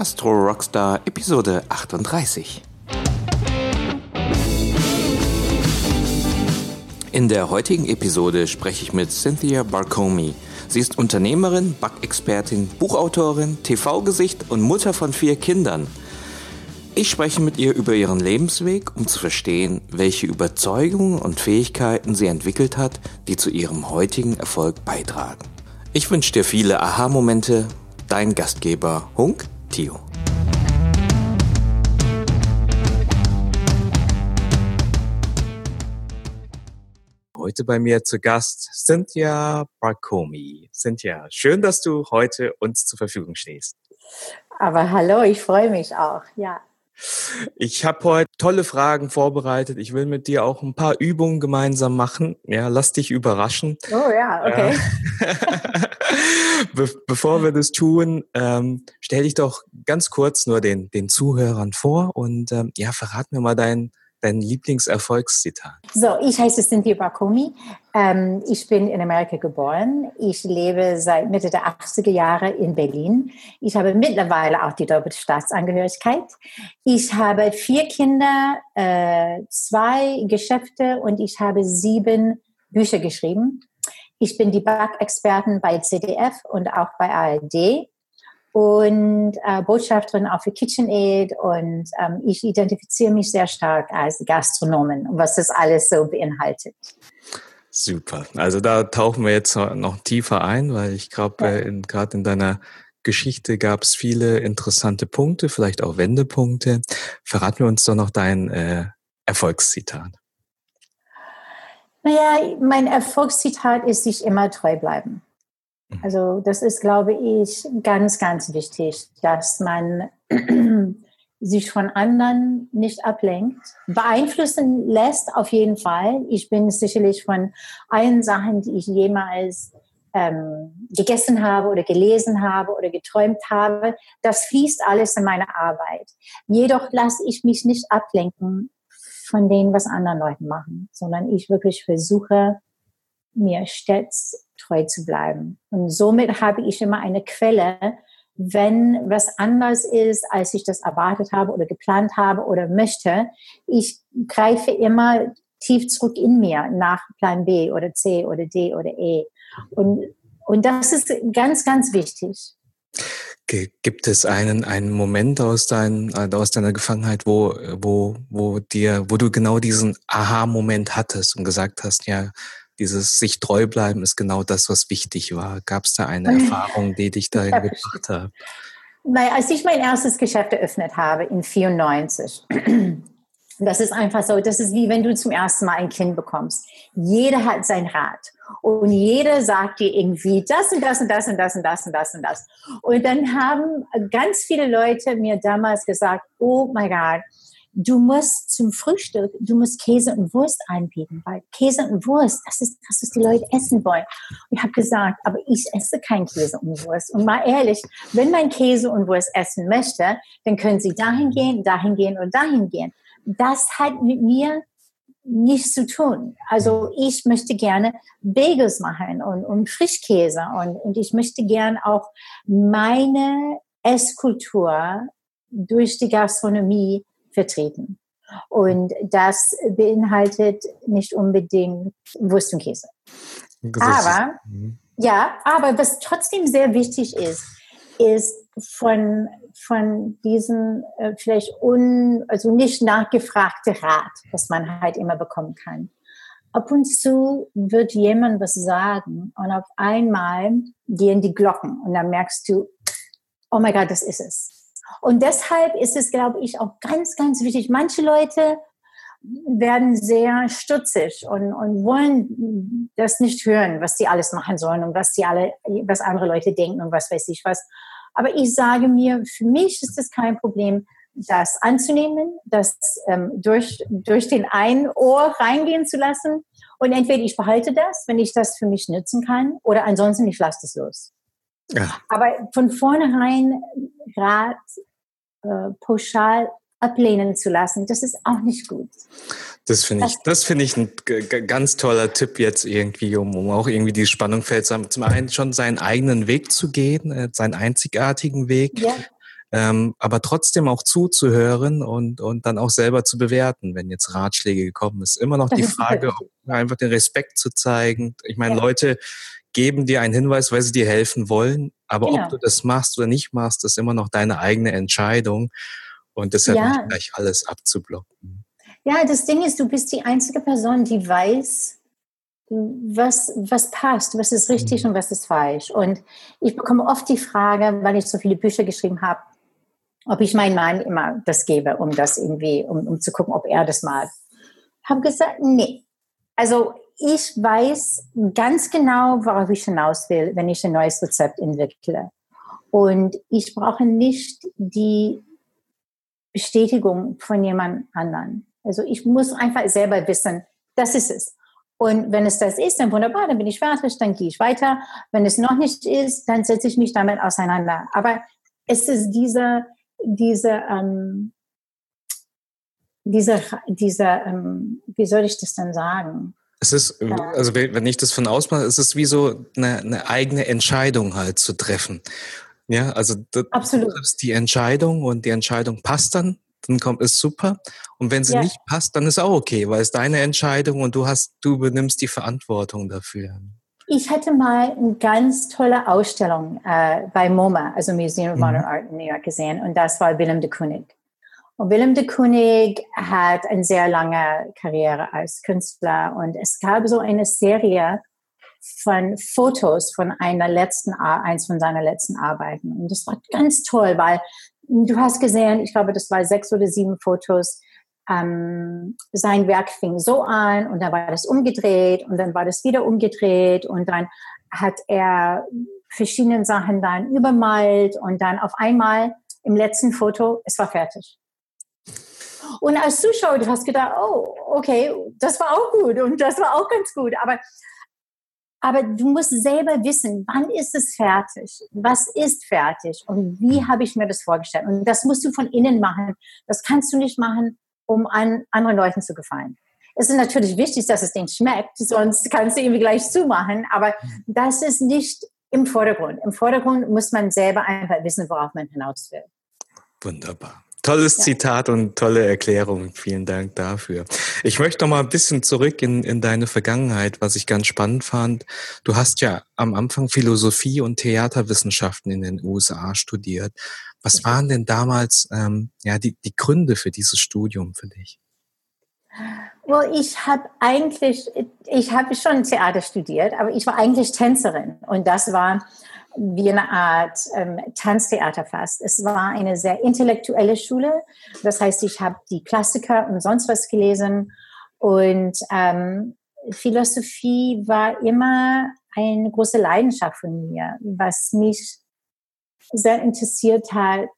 Gastro Rockstar Episode 38. In der heutigen Episode spreche ich mit Cynthia Barcomi. Sie ist Unternehmerin, Backexpertin, Buchautorin, TV-Gesicht und Mutter von vier Kindern. Ich spreche mit ihr über ihren Lebensweg, um zu verstehen, welche Überzeugungen und Fähigkeiten sie entwickelt hat, die zu ihrem heutigen Erfolg beitragen. Ich wünsche dir viele Aha-Momente. Dein Gastgeber Hunk Tio. Heute bei mir zu Gast Cynthia Barcomi. Cynthia, schön, dass du heute uns zur Verfügung stehst. Aber hallo, ich freue mich auch, ja. Ich habe heute tolle Fragen vorbereitet. Ich will mit dir auch ein paar Übungen gemeinsam machen. Ja, lass dich überraschen. Oh ja, okay. Be bevor wir das tun, ähm, stell dich doch ganz kurz nur den, den Zuhörern vor und ähm, ja, verrat mir mal dein, dein Lieblingserfolgszitat? So, ich heiße Cynthia Bakomi. Ähm, ich bin in Amerika geboren. Ich lebe seit Mitte der 80er Jahre in Berlin. Ich habe mittlerweile auch die doppelte Staatsangehörigkeit. Ich habe vier Kinder, äh, zwei Geschäfte und ich habe sieben Bücher geschrieben. Ich bin die Backexpertin bei CDF und auch bei ARD und äh, Botschafterin auch für KitchenAid und ähm, ich identifiziere mich sehr stark als Gastronomin und was das alles so beinhaltet. Super. Also da tauchen wir jetzt noch tiefer ein, weil ich glaube, ja. äh, gerade in deiner Geschichte gab es viele interessante Punkte, vielleicht auch Wendepunkte. Verraten wir uns doch noch dein äh, Erfolgszitat. Naja, mein Erfolgszitat ist sich immer treu bleiben. Also das ist, glaube ich, ganz, ganz wichtig, dass man sich von anderen nicht ablenkt, beeinflussen lässt auf jeden Fall. Ich bin sicherlich von allen Sachen, die ich jemals ähm, gegessen habe oder gelesen habe oder geträumt habe, das fließt alles in meine Arbeit. Jedoch lasse ich mich nicht ablenken von dem, was andere Leute machen, sondern ich wirklich versuche, mir stets treu zu bleiben. Und somit habe ich immer eine Quelle, wenn was anders ist, als ich das erwartet habe oder geplant habe oder möchte. Ich greife immer tief zurück in mir nach Plan B oder C oder D oder E. Und, und das ist ganz, ganz wichtig. Gibt es einen, einen Moment aus, dein, äh, aus deiner Gefangenheit, wo, wo, wo dir, wo du genau diesen Aha-Moment hattest und gesagt hast, ja, dieses sich treu bleiben ist genau das, was wichtig war. Gab es da eine Erfahrung, die dich dahin gebracht hat? Weil als ich mein erstes Geschäft eröffnet habe in 94, das ist einfach so, das ist wie wenn du zum ersten Mal ein Kind bekommst. Jeder hat sein Rat. Und jeder sagt dir irgendwie das und das und das und das und das und das und das. Und dann haben ganz viele Leute mir damals gesagt, oh mein Gott, du musst zum Frühstück, du musst Käse und Wurst anbieten, weil Käse und Wurst, das ist das, was die Leute essen wollen. Und ich habe gesagt, aber ich esse kein Käse und Wurst. Und mal ehrlich, wenn man Käse und Wurst essen möchte, dann können Sie dahin gehen, dahin gehen und dahin gehen. Das hat mit mir nichts zu tun. Also ich möchte gerne Bagels machen und, und Frischkäse und, und ich möchte gerne auch meine Esskultur durch die Gastronomie vertreten. Und das beinhaltet nicht unbedingt Wurst und Käse. Aber, mhm. ja, aber was trotzdem sehr wichtig ist, ist von, von diesen äh, vielleicht un, also nicht nachgefragte Rat, was man halt immer bekommen kann. Ab und zu wird jemand was sagen und auf einmal gehen die Glocken und dann merkst du, oh mein Gott, das ist es. Und deshalb ist es, glaube ich, auch ganz, ganz wichtig. Manche Leute werden sehr stutzig und, und wollen das nicht hören, was sie alles machen sollen und was die alle, was andere Leute denken und was weiß ich was. Aber ich sage mir, für mich ist es kein Problem, das anzunehmen, das ähm, durch, durch den einen Ohr reingehen zu lassen. Und entweder ich behalte das, wenn ich das für mich nutzen kann, oder ansonsten ich lasse es los. Ja. Aber von vornherein Rat äh, pauschal ablehnen zu lassen, das ist auch nicht gut. Das finde ich, das finde ich ein ganz toller Tipp jetzt irgendwie, um, um auch irgendwie die Spannung fällt. Zum einen schon seinen eigenen Weg zu gehen, äh, seinen einzigartigen Weg. Ja. ähm, aber trotzdem auch zuzuhören und, und dann auch selber zu bewerten, wenn jetzt Ratschläge gekommen ist. Immer noch die Frage, einfach den Respekt zu zeigen. Ich meine, ja. Leute geben dir einen Hinweis, weil sie dir helfen wollen, aber genau. ob du das machst oder nicht machst, ist immer noch deine eigene Entscheidung und deshalb ja. nicht gleich alles abzublocken. Ja, das Ding ist, du bist die einzige Person, die weiß, was, was passt, was ist richtig mhm. und was ist falsch. Und ich bekomme oft die Frage, weil ich so viele Bücher geschrieben habe, ob ich meinem Mann immer das gebe, um das irgendwie, um, um zu gucken, ob er das mag. Habe gesagt, nee. Also ich weiß ganz genau, worauf ich hinaus will, wenn ich ein neues Rezept entwickle. Und ich brauche nicht die Bestätigung von jemand anderen. Also ich muss einfach selber wissen, das ist es. Und wenn es das ist, dann wunderbar, dann bin ich fertig, dann gehe ich weiter. Wenn es noch nicht ist, dann setze ich mich damit auseinander. Aber es ist diese, diese, ähm, diese, diese ähm, wie soll ich das denn sagen? Es ist, also wenn ich das von außen mache, es ist wie so eine, eine eigene Entscheidung halt zu treffen. Ja, also Absolut. du triffst die Entscheidung und die Entscheidung passt dann dann kommt es super. Und wenn sie ja. nicht passt, dann ist auch okay, weil es deine Entscheidung und du hast, du übernimmst die Verantwortung dafür. Ich hatte mal eine ganz tolle Ausstellung äh, bei MoMA, also Museum of mhm. Modern Art in New York gesehen, und das war Willem de Kooning. Willem de Kooning hat eine sehr lange Karriere als Künstler und es gab so eine Serie von Fotos von einer letzten, eins von seiner letzten Arbeiten. Und das war ganz toll, weil du hast gesehen, ich glaube, das war sechs oder sieben Fotos. Ähm, sein Werk fing so an und dann war das umgedreht und dann war das wieder umgedreht und dann hat er verschiedene Sachen dann übermalt und dann auf einmal im letzten Foto, es war fertig. Und als Zuschauer, du hast gedacht, oh, okay, das war auch gut und das war auch ganz gut. Aber aber du musst selber wissen, wann ist es fertig? Was ist fertig? Und wie habe ich mir das vorgestellt? Und das musst du von innen machen. Das kannst du nicht machen, um an anderen Leuten zu gefallen. Es ist natürlich wichtig, dass es denen schmeckt, sonst kannst du irgendwie gleich zumachen. Aber das ist nicht im Vordergrund. Im Vordergrund muss man selber einfach wissen, worauf man hinaus will. Wunderbar. Tolles ja. Zitat und tolle Erklärung. Vielen Dank dafür. Ich möchte noch mal ein bisschen zurück in, in deine Vergangenheit, was ich ganz spannend fand. Du hast ja am Anfang Philosophie und Theaterwissenschaften in den USA studiert. Was waren denn damals ähm, ja die, die Gründe für dieses Studium für dich? Well, ich habe eigentlich, ich habe schon Theater studiert, aber ich war eigentlich Tänzerin und das war wie eine Art ähm, Tanztheater fast. Es war eine sehr intellektuelle Schule. Das heißt, ich habe die Klassiker und sonst was gelesen. Und ähm, Philosophie war immer eine große Leidenschaft von mir, was mich sehr interessiert hat,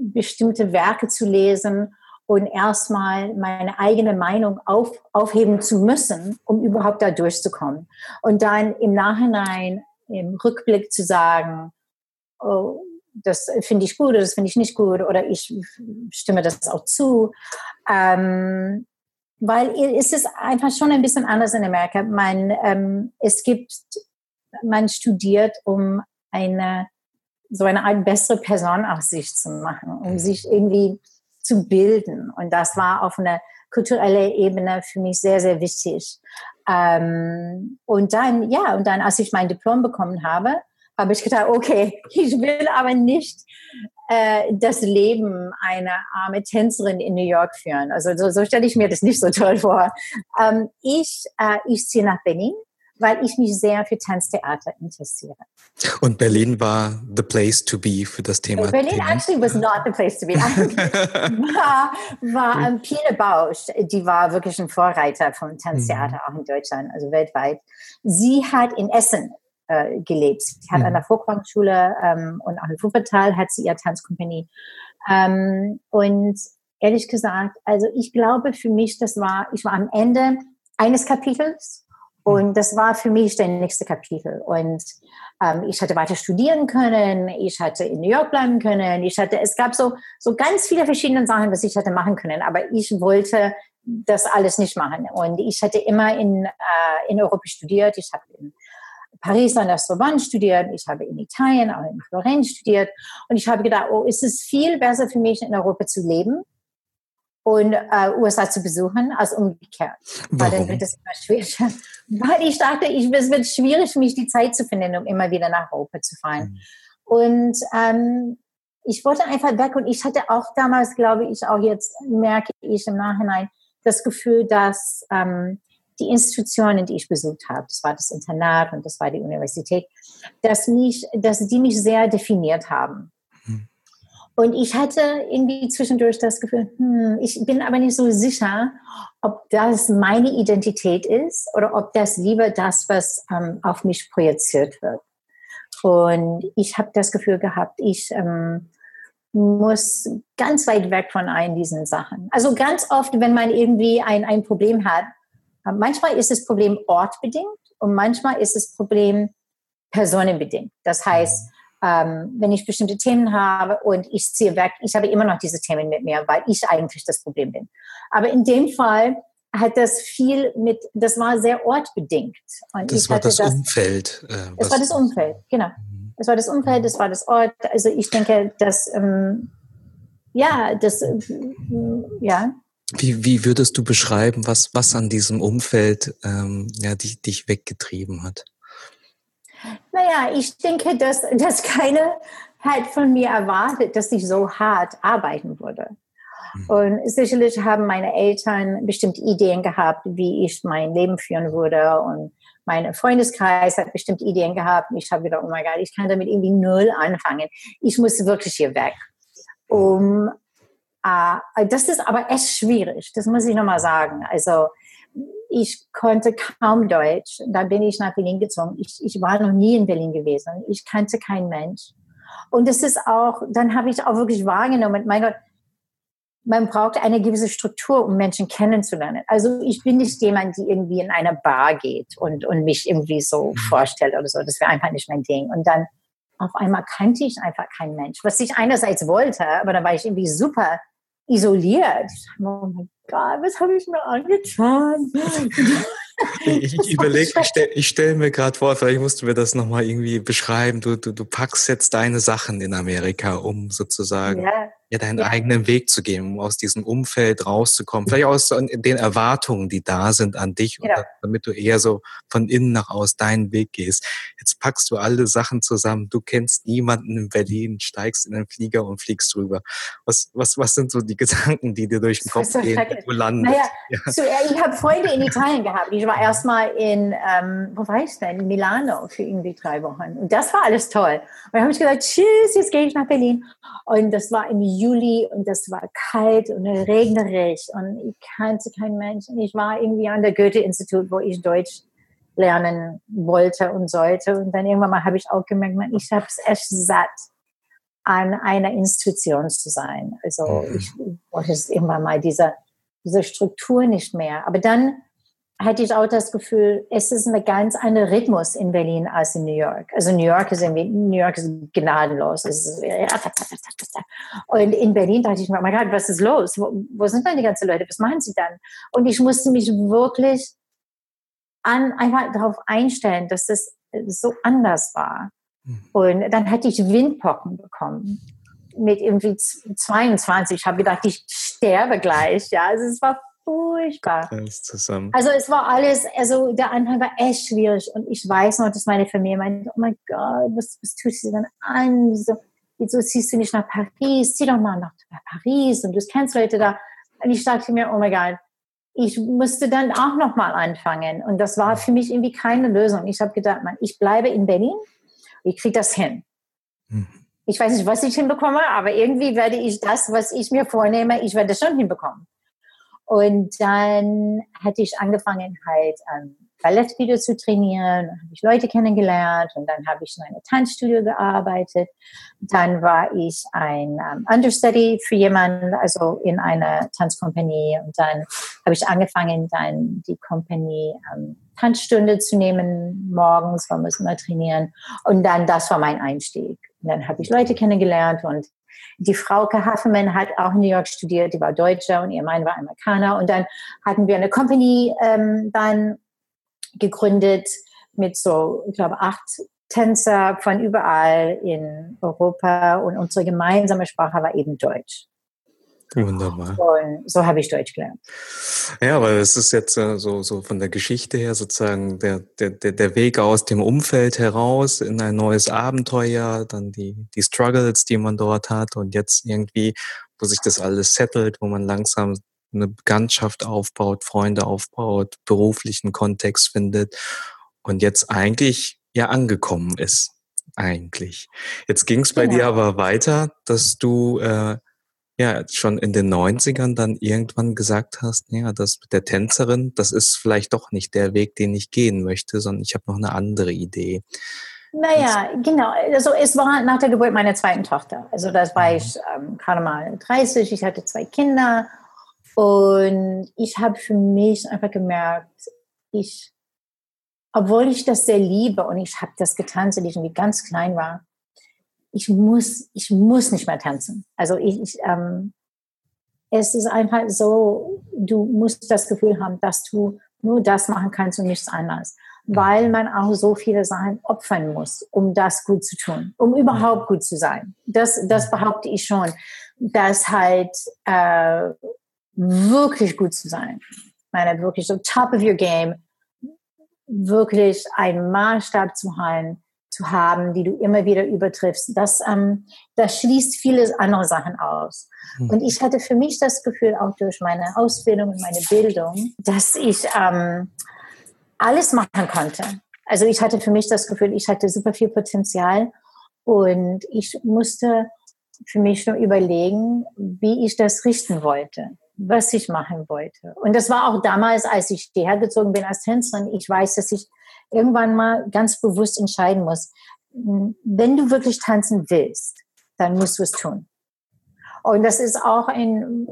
bestimmte Werke zu lesen und erstmal meine eigene Meinung auf, aufheben zu müssen, um überhaupt da durchzukommen. Und dann im Nachhinein im Rückblick zu sagen, oh, das finde ich gut oder das finde ich nicht gut oder ich stimme das auch zu. Ähm, weil es ist einfach schon ein bisschen anders in Amerika. Man, ähm, es gibt, man studiert, um eine, so eine Art bessere Person aus sich zu machen, um mhm. sich irgendwie zu bilden. Und das war auf einer kulturellen Ebene für mich sehr, sehr wichtig. Ähm, und dann, ja, und dann, als ich mein Diplom bekommen habe, habe ich gedacht, okay, ich will aber nicht äh, das Leben einer armen Tänzerin in New York führen. Also so, so stelle ich mir das nicht so toll vor. Ähm, ich, äh, ich ziehe nach Berlin weil ich mich sehr für Tanztheater interessiere. Und Berlin war the place to be für das Thema. Berlin Thema. actually was not the place to be. war war ähm, Pine Bausch, die war wirklich ein Vorreiter vom Tanztheater mhm. auch in Deutschland, also weltweit. Sie hat in Essen äh, gelebt. Sie hat mhm. an der Volkwang-Schule ähm, und auch in Wuppertal hat sie ihre Tanzkompanie. Ähm, und ehrlich gesagt, also ich glaube für mich, das war, ich war am Ende eines Kapitels und das war für mich der nächste Kapitel. Und ähm, ich hatte weiter studieren können, ich hatte in New York bleiben können, ich hatte, es gab so, so ganz viele verschiedene Sachen, was ich hätte machen können, aber ich wollte das alles nicht machen. Und ich hatte immer in, äh, in Europa studiert, ich habe in Paris an der Sorbonne studiert, ich habe in Italien, auch in Florenz studiert und ich habe gedacht, oh, ist es viel besser für mich in Europa zu leben und äh, USA zu besuchen als umgekehrt. Warum? Weil dann wird es immer schwieriger. Weil ich dachte, ich, es wird schwierig mich, die Zeit zu finden, um immer wieder nach Europa zu fahren. Mhm. Und ähm, ich wollte einfach weg und ich hatte auch damals, glaube ich, auch jetzt merke ich im Nachhinein das Gefühl, dass ähm, die Institutionen, die ich besucht habe, das war das Internat und das war die Universität, dass mich, dass die mich sehr definiert haben. Und ich hatte irgendwie zwischendurch das Gefühl, hm, ich bin aber nicht so sicher, ob das meine Identität ist oder ob das lieber das, was ähm, auf mich projiziert wird. Und ich habe das Gefühl gehabt, ich ähm, muss ganz weit weg von all diesen Sachen. Also ganz oft, wenn man irgendwie ein, ein Problem hat, äh, manchmal ist das Problem ortbedingt und manchmal ist das Problem personenbedingt. Das heißt, ähm, wenn ich bestimmte Themen habe und ich ziehe weg, ich habe immer noch diese Themen mit mir, weil ich eigentlich das Problem bin. Aber in dem Fall hat das viel mit, das war sehr ortbedingt. Und das war das, das Umfeld. Äh, das war das Umfeld, genau. Mhm. Das war das Umfeld, das war das Ort. Also ich denke, dass, ähm, ja, das, äh, ja. Wie, wie würdest du beschreiben, was, was an diesem Umfeld ähm, ja, dich, dich weggetrieben hat? Naja, ich denke, dass, dass keiner halt von mir erwartet, dass ich so hart arbeiten würde. Mhm. Und sicherlich haben meine Eltern bestimmte Ideen gehabt, wie ich mein Leben führen würde. Und mein Freundeskreis hat bestimmte Ideen gehabt. Ich habe gedacht, oh mein Gott, ich kann damit irgendwie null anfangen. Ich muss wirklich hier weg. Um äh, das ist aber echt schwierig, das muss ich nochmal sagen. Also ich konnte kaum Deutsch. Da bin ich nach Berlin gezogen. Ich, ich war noch nie in Berlin gewesen. Ich kannte keinen Mensch. Und das ist auch, dann habe ich auch wirklich wahrgenommen, mein Gott, man braucht eine gewisse Struktur, um Menschen kennenzulernen. Also ich bin nicht jemand, die irgendwie in eine Bar geht und, und mich irgendwie so mhm. vorstellt oder so. Das wäre einfach nicht mein Ding. Und dann auf einmal kannte ich einfach keinen Mensch, was ich einerseits wollte, aber da war ich irgendwie super isoliert. Oh mein Gott, was habe ich mir angetan? Ich, ich überlege, ich stelle stell mir gerade vor, vielleicht musst du mir das nochmal irgendwie beschreiben. Du, du, du packst jetzt deine Sachen in Amerika, um sozusagen ja ja deinen ja. eigenen Weg zu gehen, um aus diesem Umfeld rauszukommen, vielleicht aus den Erwartungen, die da sind an dich, ja. damit du eher so von innen nach aus deinen Weg gehst. Jetzt packst du alle Sachen zusammen, du kennst niemanden in Berlin, steigst in den Flieger und fliegst rüber. Was, was, was sind so die Gedanken, die dir durch den Kopf gehen, wenn du landest? Naja, ja. so, ich habe Freunde in Italien gehabt. Ich war erstmal in, ähm, wo war ich denn? In Milano für irgendwie drei Wochen. Und das war alles toll. Und dann habe ich gesagt, tschüss, jetzt gehe ich nach Berlin. Und das war im Juli und das war kalt und regnerisch und ich kannte keinen Menschen. Ich war irgendwie an der Goethe-Institut, wo ich Deutsch lernen wollte und sollte. Und dann irgendwann mal habe ich auch gemerkt, man, ich habe es echt satt, an einer Institution zu sein. Also mhm. ich wollte es irgendwann mal diese, diese Struktur nicht mehr. Aber dann hatte ich auch das Gefühl, es ist ein ganz anderer Rhythmus in Berlin als in New York. Also New York ist irgendwie, New York ist gnadenlos. Ist, und in Berlin dachte ich mir, oh mein Gott, was ist los? Wo, wo sind denn die ganzen Leute? Was machen sie dann? Und ich musste mich wirklich an, einfach darauf einstellen, dass das so anders war. Mhm. Und dann hatte ich Windpocken bekommen mit irgendwie 22. Ich habe gedacht, ich sterbe gleich. Ja, also es war furchtbar. Also es war alles, also der Anfang war echt schwierig und ich weiß noch, dass meine Familie meinte, oh mein Gott, was, was tust du denn an? Wieso, wieso ziehst du nicht nach Paris? Zieh doch mal nach Paris und du kennst Leute da. Und ich dachte mir, oh mein Gott, ich musste dann auch noch mal anfangen und das war für mich irgendwie keine Lösung. Ich habe gedacht, man, ich bleibe in Berlin, ich kriege das hin. Mhm. Ich weiß nicht, was ich hinbekomme, aber irgendwie werde ich das, was ich mir vornehme, ich werde das schon hinbekommen. Und dann hatte ich angefangen halt ähm, Ballettvideo zu trainieren, dann habe ich Leute kennengelernt und dann habe ich in einem Tanzstudio gearbeitet. Dann war ich ein ähm, Understudy für jemanden, also in einer Tanzkompanie und dann habe ich angefangen, dann die Kompanie ähm, Tanzstunde zu nehmen morgens, weil wir immer trainieren und dann das war mein Einstieg. Und dann habe ich Leute kennengelernt und die Frau Hafemann hat auch in New York studiert, die war Deutsche und ihr Mann war Amerikaner. Und dann hatten wir eine Company ähm, dann gegründet mit so, ich glaube, acht Tänzer von überall in Europa und unsere gemeinsame Sprache war eben Deutsch. Wunderbar. Und so habe ich Deutsch gelernt. Ja, weil es ist jetzt äh, so, so von der Geschichte her sozusagen der, der, der Weg aus dem Umfeld heraus in ein neues Abenteuer, dann die, die Struggles, die man dort hat und jetzt irgendwie, wo sich das alles settelt, wo man langsam eine Bekanntschaft aufbaut, Freunde aufbaut, beruflichen Kontext findet und jetzt eigentlich ja angekommen ist. Eigentlich. Jetzt ging es bei genau. dir aber weiter, dass du äh, ja schon in den 90ern dann irgendwann gesagt hast, ja, das mit der Tänzerin, das ist vielleicht doch nicht der Weg, den ich gehen möchte, sondern ich habe noch eine andere Idee. Naja, genau. Also es war nach der Geburt meiner zweiten Tochter. Also das war mhm. ich ähm, gerade mal 30, ich hatte zwei Kinder und ich habe für mich einfach gemerkt, ich, obwohl ich das sehr liebe und ich habe das getan, als ich irgendwie ganz klein war, ich muss, ich muss nicht mehr tanzen. Also ich, ich ähm, es ist einfach so, du musst das Gefühl haben, dass du nur das machen kannst und nichts anderes. Weil man auch so viele Sachen opfern muss, um das gut zu tun, um überhaupt gut zu sein. Das, das behaupte ich schon, dass halt äh, wirklich gut zu sein. Ich meine, wirklich so top of your game, wirklich einen Maßstab zu haben, zu haben, die du immer wieder übertriffst. Das, ähm, das schließt viele andere Sachen aus. Mhm. Und ich hatte für mich das Gefühl, auch durch meine Ausbildung und meine Bildung, dass ich ähm, alles machen konnte. Also ich hatte für mich das Gefühl, ich hatte super viel Potenzial und ich musste für mich nur überlegen, wie ich das richten wollte, was ich machen wollte. Und das war auch damals, als ich hierher gezogen bin als Tänzerin. Ich weiß, dass ich irgendwann mal ganz bewusst entscheiden muss, wenn du wirklich tanzen willst, dann musst du es tun. Und das ist auch ein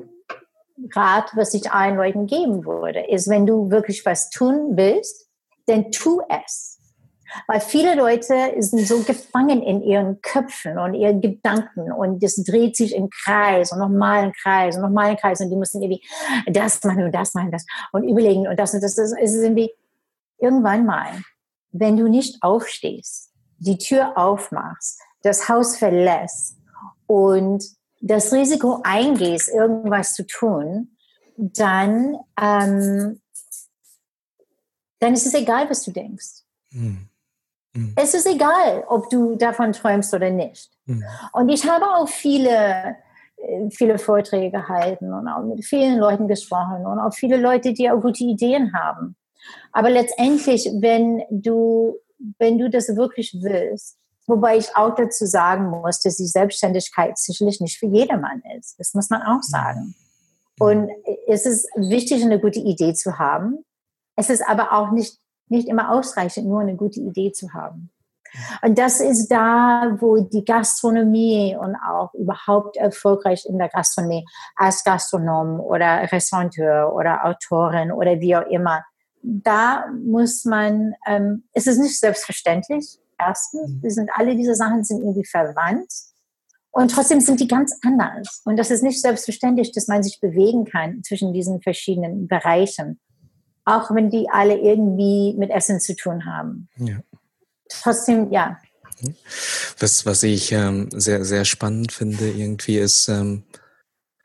Rat, was ich allen Leuten geben würde, ist, wenn du wirklich was tun willst, dann tu es. Weil viele Leute sind so gefangen in ihren Köpfen und ihren Gedanken und das dreht sich im Kreis und nochmal im Kreis und nochmal im Kreis und die müssen irgendwie das machen und das machen, das und überlegen und das und das. Das ist irgendwie irgendwann mal, wenn du nicht aufstehst, die Tür aufmachst, das Haus verlässt und das Risiko eingehst, irgendwas zu tun, dann, ähm, dann ist es egal, was du denkst. Mhm. Es ist egal, ob du davon träumst oder nicht. Mhm. Und ich habe auch viele, äh, viele Vorträge gehalten und auch mit vielen Leuten gesprochen und auch viele Leute, die auch gute Ideen haben. Aber letztendlich, wenn du, wenn du das wirklich willst, wobei ich auch dazu sagen muss, dass die Selbstständigkeit sicherlich nicht für jedermann ist. Das muss man auch sagen. Und es ist wichtig, eine gute Idee zu haben. Es ist aber auch nicht, nicht immer ausreichend, nur eine gute Idee zu haben. Und das ist da, wo die Gastronomie und auch überhaupt erfolgreich in der Gastronomie als Gastronom oder Restaurateur oder Autorin oder wie auch immer da muss man, ähm, es ist nicht selbstverständlich. Erstens, mhm. wir sind alle diese Sachen sind irgendwie verwandt und trotzdem sind die ganz anders. Und das ist nicht selbstverständlich, dass man sich bewegen kann zwischen diesen verschiedenen Bereichen, auch wenn die alle irgendwie mit Essen zu tun haben. Ja. Trotzdem, ja. Was, was ich ähm, sehr, sehr spannend finde, irgendwie ist, ähm,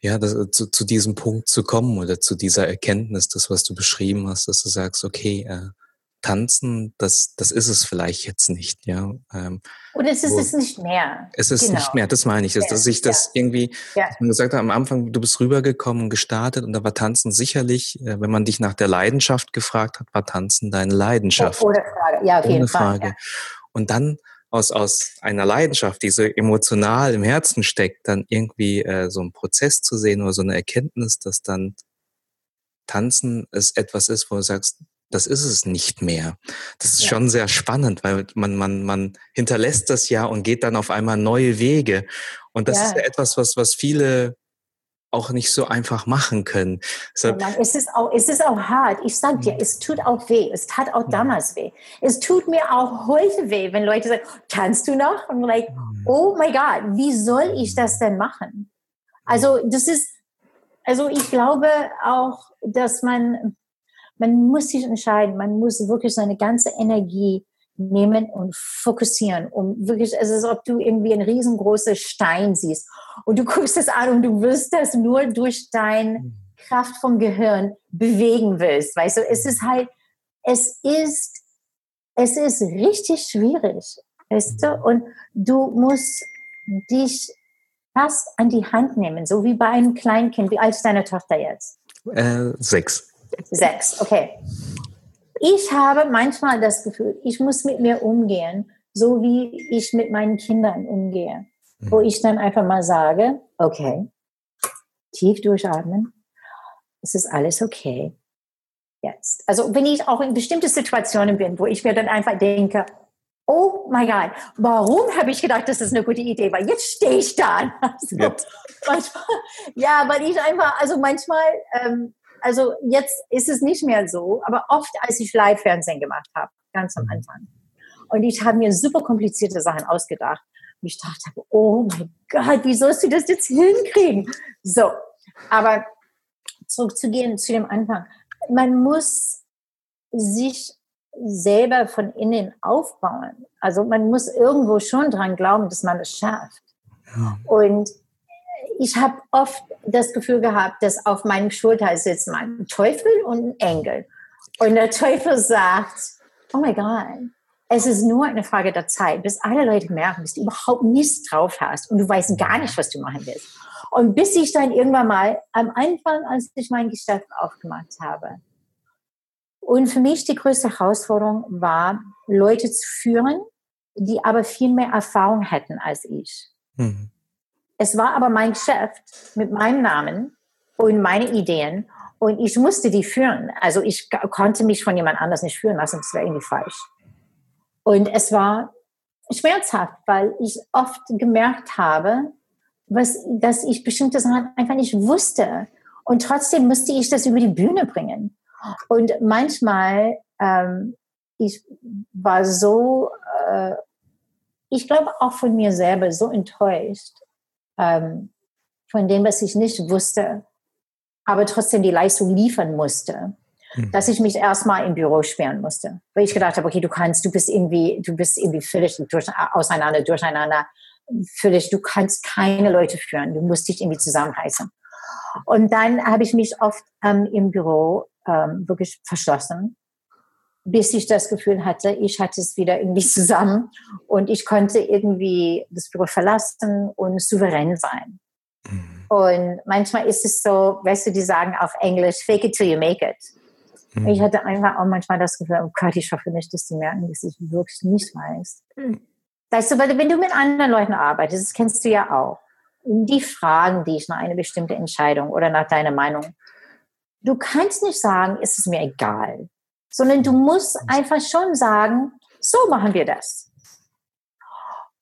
ja, das, äh, zu, zu diesem Punkt zu kommen oder zu dieser Erkenntnis, das, was du beschrieben hast, dass du sagst, okay, äh, tanzen, das, das ist es vielleicht jetzt nicht, ja. Ähm, Oder es ist es nicht mehr. Es ist genau. nicht mehr, das meine ich, dass, dass ich das ja. irgendwie, ja. man gesagt hat, am Anfang, du bist rübergekommen, gestartet und da war Tanzen sicherlich, äh, wenn man dich nach der Leidenschaft gefragt hat, war Tanzen deine Leidenschaft. Ohne Frage, ja, auf jeden Fall. Frage. Ja. Und dann aus, aus einer Leidenschaft, die so emotional im Herzen steckt, dann irgendwie äh, so einen Prozess zu sehen oder so eine Erkenntnis, dass dann Tanzen es etwas ist, wo du sagst, das ist es nicht mehr. Das ist ja. schon sehr spannend, weil man, man, man hinterlässt das ja und geht dann auf einmal neue Wege. Und das ja. ist ja etwas, was, was viele auch nicht so einfach machen können. So. Ja, es, ist auch, es ist auch hart. Ich sag dir, mhm. es tut auch weh. Es tat auch mhm. damals weh. Es tut mir auch heute weh, wenn Leute sagen, kannst du noch? Und like, mhm. oh my God, wie soll ich das denn machen? Also das ist, also ich glaube auch, dass man, man muss sich entscheiden, man muss wirklich seine ganze Energie nehmen und fokussieren, um wirklich, es ist, als ob du irgendwie einen riesengroßen Stein siehst und du guckst es an und du wirst das nur durch deine mhm. Kraft vom Gehirn bewegen willst. Weißt du, es ist halt, es ist, es ist richtig schwierig, weißt du, und du musst dich fast an die Hand nehmen, so wie bei einem Kleinkind. Wie alt ist deine Tochter jetzt? Äh, sechs. Sechs, okay. Ich habe manchmal das Gefühl, ich muss mit mir umgehen, so wie ich mit meinen Kindern umgehe. Mhm. Wo ich dann einfach mal sage, okay, tief durchatmen, es ist alles okay. Jetzt. Also wenn ich auch in bestimmte Situationen bin, wo ich mir dann einfach denke, oh mein Gott, warum habe ich gedacht, das ist eine gute Idee? Weil jetzt stehe ich da. Also, manchmal, ja, weil ich einfach, also manchmal, ähm, also jetzt ist es nicht mehr so, aber oft, als ich Live-Fernsehen gemacht habe, ganz am mhm. Anfang. Und ich habe mir super komplizierte Sachen ausgedacht. Und ich dachte, oh mein Gott, wie sollst du das jetzt hinkriegen? So, aber zurückzugehen zu dem Anfang. Man muss sich selber von innen aufbauen. Also man muss irgendwo schon dran glauben, dass man es schafft. Ja. Und ich habe oft das Gefühl gehabt, dass auf meinem Schulter sitzt ein Teufel und ein Engel. Und der Teufel sagt, oh mein Gott, es ist nur eine Frage der Zeit, bis alle Leute merken, dass du überhaupt nichts drauf hast und du weißt gar nicht, was du machen willst. Und bis ich dann irgendwann mal am Anfang, als ich mein Geschäft aufgemacht habe, und für mich die größte Herausforderung war, Leute zu führen, die aber viel mehr Erfahrung hätten als ich. Mhm. Es war aber mein Geschäft mit meinem Namen und meine Ideen und ich musste die führen. Also ich konnte mich von jemand anders nicht führen lassen, das wäre irgendwie falsch. Und es war schmerzhaft, weil ich oft gemerkt habe, was, dass ich bestimmte Sachen einfach nicht wusste. Und trotzdem musste ich das über die Bühne bringen. Und manchmal, ähm, ich war so, äh, ich glaube auch von mir selber so enttäuscht ähm, von dem, was ich nicht wusste, aber trotzdem die Leistung liefern musste, mhm. dass ich mich erstmal im Büro sperren musste, weil ich gedacht habe, okay, du kannst, du bist irgendwie, du bist irgendwie völlig durch, auseinander, durcheinander, völlig, du kannst keine Leute führen, du musst dich irgendwie zusammenreißen. Und dann habe ich mich oft ähm, im Büro ähm, wirklich verschlossen, bis ich das Gefühl hatte, ich hatte es wieder irgendwie zusammen und ich konnte irgendwie das Büro verlassen und souverän sein. Mhm. Und manchmal ist es so, weißt du, die sagen auf Englisch, fake it till you make it. Mhm. Ich hatte einfach auch manchmal das Gefühl, oh Gott, ich hoffe nicht, dass die merken, dass ich wirklich nicht weiß. Mhm. Weißt du, weil wenn du mit anderen Leuten arbeitest, das kennst du ja auch, die fragen dich nach einer bestimmten Entscheidung oder nach deiner Meinung du kannst nicht sagen, ist es mir egal, sondern du musst einfach schon sagen, so machen wir das.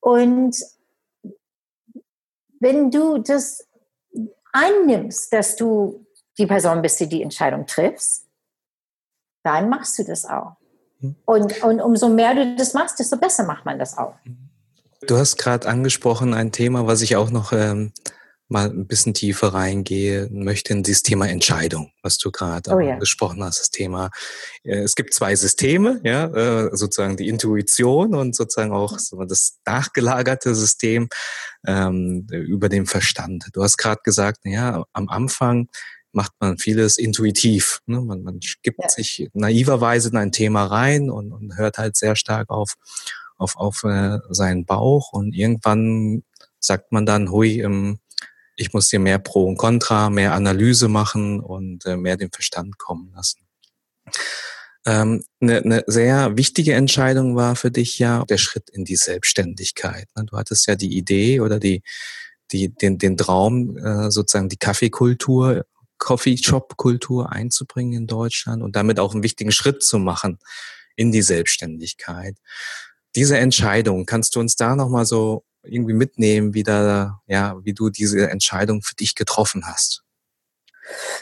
Und wenn du das annimmst, dass du die Person bist, die die Entscheidung triffst, dann machst du das auch. Hm. Und, und umso mehr du das machst, desto besser macht man das auch. Du hast gerade angesprochen ein Thema, was ich auch noch ähm, mal ein bisschen tiefer reingehe, möchte in dieses Thema Entscheidung, was du gerade oh, ja. gesprochen hast, das Thema. Äh, es gibt zwei Systeme, ja, äh, sozusagen die Intuition und sozusagen auch das nachgelagerte System ähm, über den Verstand. Du hast gerade gesagt, ja, am Anfang macht man vieles intuitiv. Ne? Man, man gibt ja. sich naiverweise in ein Thema rein und, und hört halt sehr stark auf auf, auf äh, seinen Bauch und irgendwann sagt man dann, hui, ähm, ich muss hier mehr Pro und Contra, mehr Analyse machen und äh, mehr den Verstand kommen lassen. Ähm, eine, eine sehr wichtige Entscheidung war für dich ja der Schritt in die Selbstständigkeit. Ne? Du hattest ja die Idee oder die, die, den, den Traum, äh, sozusagen die Kaffeekultur, Coffee-Shop-Kultur einzubringen in Deutschland und damit auch einen wichtigen Schritt zu machen in die Selbstständigkeit. Diese Entscheidung, kannst du uns da nochmal so irgendwie mitnehmen, wie da, ja, wie du diese Entscheidung für dich getroffen hast?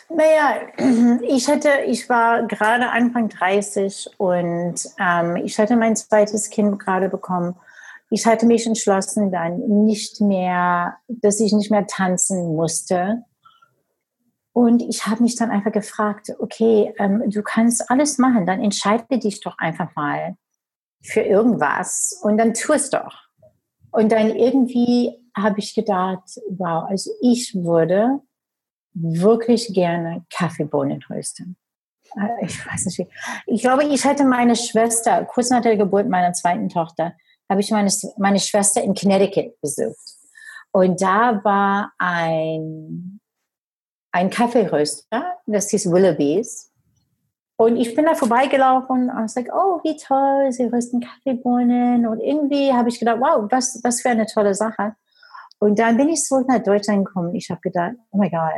Naja, ich hatte, ich war gerade Anfang 30 und ähm, ich hatte mein zweites Kind gerade bekommen. Ich hatte mich entschlossen, dann nicht mehr, dass ich nicht mehr tanzen musste. Und ich habe mich dann einfach gefragt, okay, ähm, du kannst alles machen, dann entscheide dich doch einfach mal. für irgendwas und dann tu es doch. Und dann irgendwie habe ich gedacht, wow, also ich würde wirklich gerne Kaffeebohnen rösten. Äh, ich weiß nicht. Ich glaube, ich hätte meine Schwester, kurz nach der Geburt meiner zweiten Tochter, habe ich meine, meine Schwester in Connecticut besucht. Und da war ein, ein Kaffeeröster, das hieß Willoughby's. Und ich bin da vorbeigelaufen und ich like, oh, wie toll, sie rösten Kaffeebohnen. Und irgendwie habe ich gedacht, wow, was, was für eine tolle Sache. Und dann bin ich zurück nach Deutschland gekommen. Ich habe gedacht, oh mein Gott,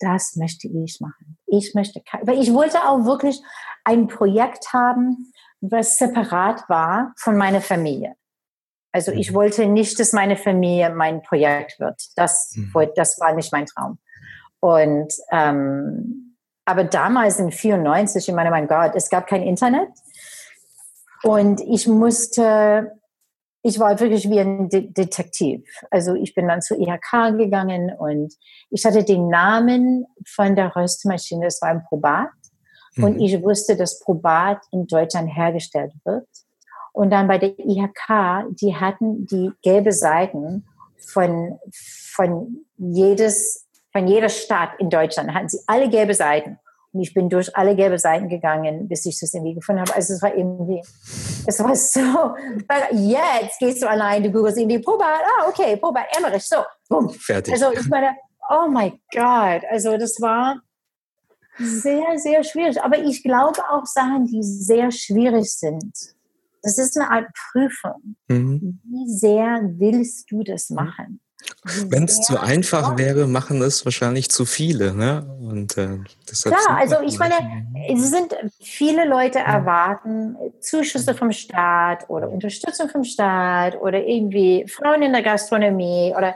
das möchte ich machen. Ich möchte, weil ich wollte auch wirklich ein Projekt haben, was separat war von meiner Familie. Also ich mhm. wollte nicht, dass meine Familie mein Projekt wird. Das, mhm. das war nicht mein Traum. Und ähm, aber damals in 94, ich meine, mein Gott, es gab kein Internet und ich musste, ich war wirklich wie ein De Detektiv. Also ich bin dann zur IHK gegangen und ich hatte den Namen von der Röstmaschine, das war ein Probat. Und mhm. ich wusste, dass Probat in Deutschland hergestellt wird. Und dann bei der IHK, die hatten die gelbe Seiten von, von jedes, von jeder Stadt in Deutschland, hatten sie alle gelbe Seiten. Und ich bin durch alle gelbe Seiten gegangen, bis ich das irgendwie gefunden habe. Also es war irgendwie, es war so, jetzt gehst du allein, du googelst irgendwie Probat, ah, okay, Probat, Emmerich, so, boom. Fertig. Also ich meine, oh my God, also das war, sehr, sehr schwierig. Aber ich glaube auch Sachen, die sehr schwierig sind. Das ist eine Art Prüfung. Mhm. Wie sehr willst du das machen? Wenn es zu einfach wäre, machen es wahrscheinlich zu viele. Ne? Und, äh, Klar, also ich meine, es sind viele Leute erwarten Zuschüsse vom Staat oder Unterstützung vom Staat oder irgendwie Frauen in der Gastronomie oder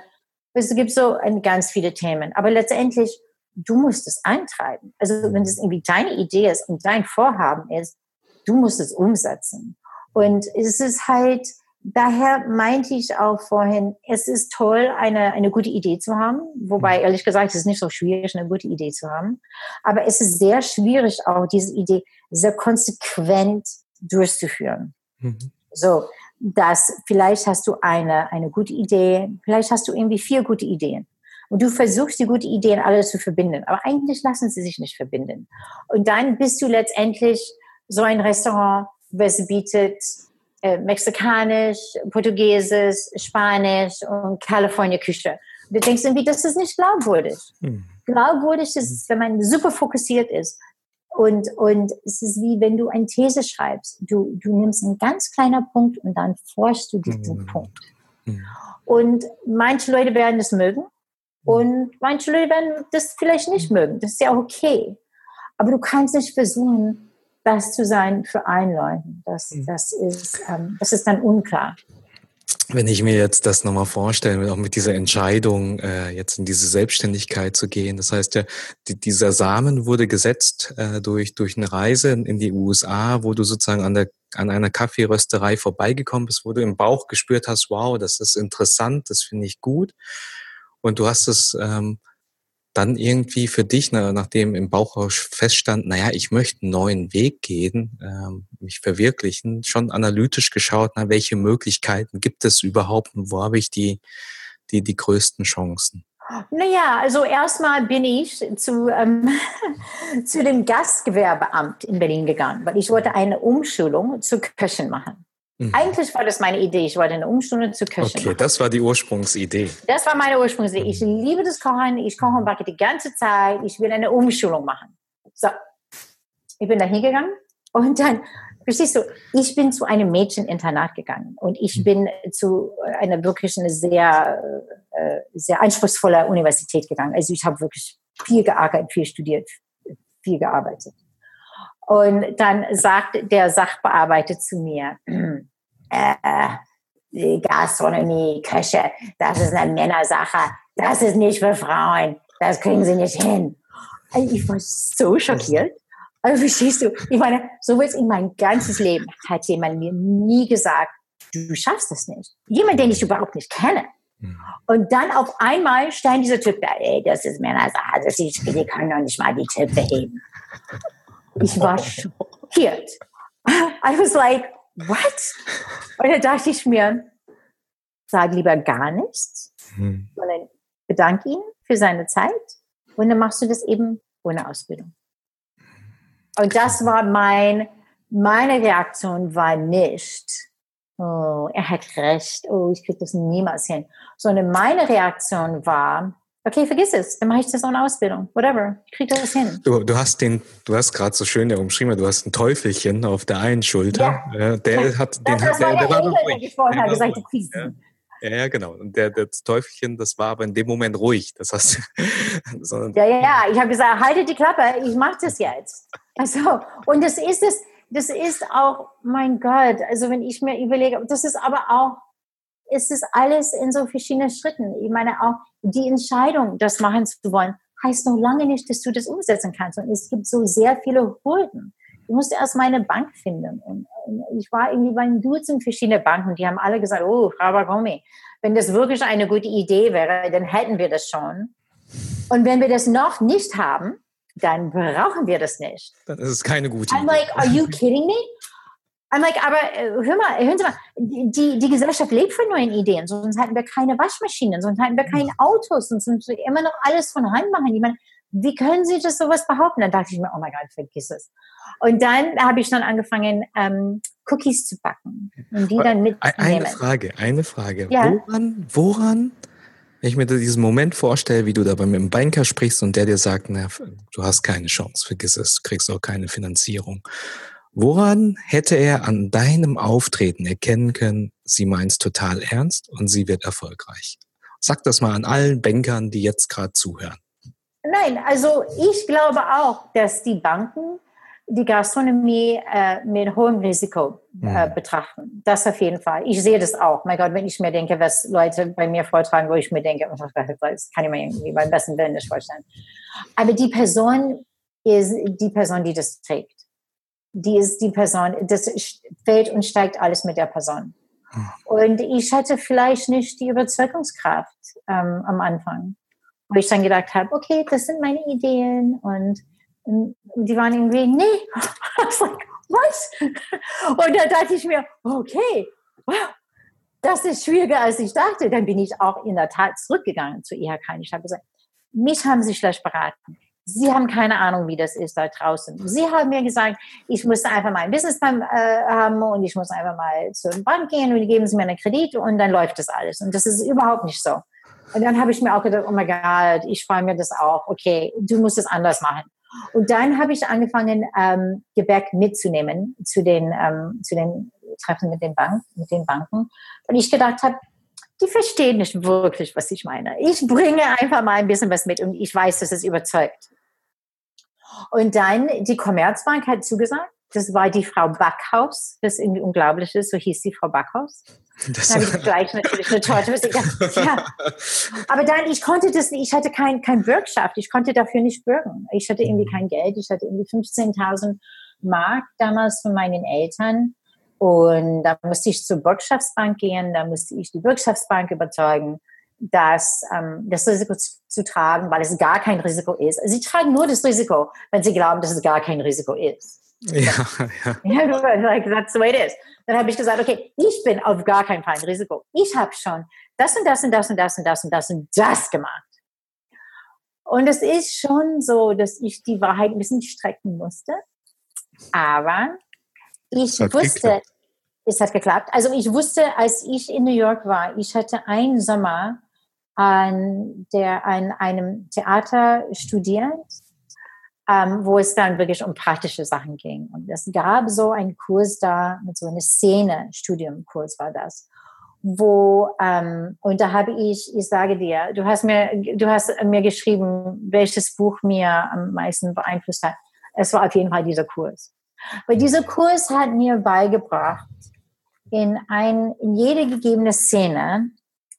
es gibt so ganz viele Themen. Aber letztendlich du musst es eintreiben. Also wenn es irgendwie deine Idee ist und dein Vorhaben ist, du musst es umsetzen. Und es ist halt, daher meinte ich auch vorhin, es ist toll, eine, eine gute Idee zu haben. Wobei, mhm. ehrlich gesagt, es ist nicht so schwierig, eine gute Idee zu haben. Aber es ist sehr schwierig, auch diese Idee sehr konsequent durchzuführen. Mhm. So, dass vielleicht hast du eine, eine gute Idee, vielleicht hast du irgendwie vier gute Ideen. Und du versuchst, die gute Ideen alle zu verbinden. Aber eigentlich lassen sie sich nicht verbinden. Und dann bist du letztendlich so ein Restaurant, was bietet äh, mexikanisch, portugiesisch, spanisch und California Küche. Du denkst irgendwie, das ist nicht glaubwürdig. Hm. Glaubwürdig ist es, wenn man super fokussiert ist. Und, und es ist wie wenn du eine These schreibst. Du, du nimmst einen ganz kleinen Punkt und dann forschst du diesen hm. Punkt. Hm. Und manche Leute werden es mögen und manche Leute werden das vielleicht nicht mögen. Das ist ja okay. Aber du kannst nicht versuchen, das zu sein für einen Leuten. Das, mhm. das, ist, ähm, das ist dann unklar. Wenn ich mir jetzt das nochmal vorstelle, auch mit dieser Entscheidung, äh, jetzt in diese Selbstständigkeit zu gehen, das heißt ja, die, dieser Samen wurde gesetzt äh, durch, durch eine Reise in die USA, wo du sozusagen an, der, an einer Kaffeerösterei vorbeigekommen bist, wo du im Bauch gespürt hast, wow, das ist interessant, das finde ich gut. Und du hast es ähm, dann irgendwie für dich, na, nachdem im Bauch feststand, naja, ich möchte einen neuen Weg gehen, ähm, mich verwirklichen, schon analytisch geschaut, na, welche Möglichkeiten gibt es überhaupt und wo habe ich die, die, die größten Chancen? Naja, also erstmal bin ich zu, ähm, zu dem Gastgewerbeamt in Berlin gegangen, weil ich wollte eine Umschulung zur Köchin machen. Mhm. Eigentlich war das meine Idee. Ich wollte eine Umstunde zu Köchin. Okay, das war die Ursprungsidee. Das war meine Ursprungsidee. Ich mhm. liebe das Kochen. Ich koche und backe die ganze Zeit. Ich will eine Umschulung machen. So, ich bin da hingegangen und dann, verstehst du, ich bin zu einem Mädcheninternat gegangen und ich mhm. bin zu einer wirklich eine sehr, äh, sehr anspruchsvolle Universität gegangen. Also ich habe wirklich viel gearbeitet, viel studiert, viel gearbeitet. Und dann sagt der Sachbearbeiter zu mir, äh, Gastronomie, Köche, das ist eine Männersache, das ist nicht für Frauen, das kriegen sie nicht hin. Ich war so schockiert. Also verstehst du, ich meine, so wird in mein ganzes Leben hat jemand mir nie gesagt, du schaffst das nicht. Jemand, den ich überhaupt nicht kenne. Hm. Und dann auf einmal stellen diese Typen da, ey, das ist Männersache, das ist, die können doch nicht mal die Tippe heben. Ich war schockiert. I was like, what? Und da dachte ich mir, sag lieber gar nichts, hm. sondern bedanke ihn für seine Zeit und dann machst du das eben ohne Ausbildung. Und das war mein, meine Reaktion war nicht, oh, er hat recht, oh, ich kriege das niemals hin, sondern meine Reaktion war, okay, vergiss es, dann mache ich das ohne Ausbildung, whatever, ich kriege das hin. Du, du hast den, du hast gerade so schön ja umschrieben, du hast ein Teufelchen auf der einen Schulter, ja. der ja. hat, den das hat, der, der, der war Engel, ruhig. Der vorher gesagt, kriegst ja. Ja, genau. Und der, das Teufelchen, das war aber in dem Moment ruhig. Das heißt, ja, ja, ja. Ich habe gesagt, haltet die Klappe, ich mache das jetzt. Also, und das ist es, das ist auch, mein Gott, also wenn ich mir überlege, das ist aber auch, es ist alles in so verschiedenen Schritten. Ich meine auch, die Entscheidung, das machen zu wollen, heißt noch lange nicht, dass du das umsetzen kannst. Und es gibt so sehr viele Hürden. Ich musste erst meine Bank finden. Und ich war irgendwie bei einem Dutzend verschiedene Banken, die haben alle gesagt, oh, Frau Bagomi, wenn das wirklich eine gute Idee wäre, dann hätten wir das schon. Und wenn wir das noch nicht haben, dann brauchen wir das nicht. Dann ist es keine gute I'm Idee. I'm like, are you kidding me? I'm like, aber äh, hör mal, hören Sie mal, die, die Gesellschaft lebt von neuen Ideen, sonst hätten wir keine Waschmaschinen, sonst hätten wir keine Autos, sonst sind wir immer noch alles von Hand machen. Ich meine, wie können Sie das sowas behaupten? Dann dachte ich mir, oh mein Gott, vergiss es. Und dann habe ich dann angefangen, ähm, Cookies zu backen und die dann mitzunehmen. Eine Frage, eine Frage. Ja? Woran, woran wenn ich mir diesen Moment vorstelle, wie du da mit einem Banker sprichst und der dir sagt, na, du hast keine Chance, vergiss es, kriegst auch keine Finanzierung. Woran hätte er an deinem Auftreten erkennen können, sie meint total ernst und sie wird erfolgreich? Sag das mal an allen Bankern, die jetzt gerade zuhören. Nein, also ich glaube auch, dass die Banken die Gastronomie äh, mit hohem Risiko äh, mhm. betrachten. Das auf jeden Fall. Ich sehe das auch. Mein Gott, wenn ich mir denke, was Leute bei mir vortragen, wo ich mir denke, oh, das kann ich mir irgendwie beim besten Willen nicht vorstellen. Aber die Person ist die Person, die das trägt. Die ist die Person, das fällt und steigt alles mit der Person. Mhm. Und ich hatte vielleicht nicht die Überzeugungskraft ähm, am Anfang, wo ich dann gedacht habe, okay, das sind meine Ideen und und die waren irgendwie, nee. I like, was? Und da dachte ich mir, okay, wow, das ist schwieriger, als ich dachte. Dann bin ich auch in der Tat zurückgegangen zu IHK. Ich habe gesagt, mich haben Sie schlecht beraten. Sie haben keine Ahnung, wie das ist da draußen. Sie haben mir gesagt, ich müsste einfach mal ein Businessplan äh, haben und ich muss einfach mal zur Bank gehen und die geben Sie mir einen Kredit und dann läuft das alles. Und das ist überhaupt nicht so. Und dann habe ich mir auch gedacht, oh mein Gott, ich freue mir das auch. Okay, du musst es anders machen. Und dann habe ich angefangen, ähm, Gebäck mitzunehmen zu den, ähm, zu den Treffen mit den, Bank, mit den Banken. Und ich gedacht habe, die verstehen nicht wirklich, was ich meine. Ich bringe einfach mal ein bisschen was mit und ich weiß, dass es überzeugt. Und dann die Commerzbank hat zugesagt. Das war die Frau Backhaus, das irgendwie unglaublich ist, so hieß die Frau Backhaus. Das dann habe ich gleich natürlich eine Torte. Ja. Aber dann, ich konnte das nicht, ich hatte kein, kein Bürgschaft, ich konnte dafür nicht bürgen. Ich hatte irgendwie kein Geld, ich hatte irgendwie 15.000 Mark damals von meinen Eltern. Und da musste ich zur Bürgschaftsbank gehen, da musste ich die Bürgschaftsbank überzeugen, dass ähm, das Risiko zu, zu, tragen, weil es gar kein Risiko ist. Sie tragen nur das Risiko, wenn sie glauben, dass es gar kein Risiko ist. Ja, ja. ja like, that's the way it is. Dann habe ich gesagt, okay, ich bin auf gar keinen Fall ein Risiko. Ich habe schon das und das und das und das und das und das und das gemacht. Und es ist schon so, dass ich die Wahrheit ein bisschen strecken musste. Aber ich wusste, geklappt. es hat geklappt. Also ich wusste, als ich in New York war, ich hatte einen Sommer an, der, an einem Theater studiert ähm, wo es dann wirklich um praktische Sachen ging. Und es gab so einen Kurs da, mit so einer Szene, Studiumkurs war das, wo, ähm, und da habe ich, ich sage dir, du hast mir, du hast mir geschrieben, welches Buch mir am meisten beeinflusst hat. Es war auf jeden Fall dieser Kurs. Weil dieser Kurs hat mir beigebracht, in ein, in jede gegebene Szene,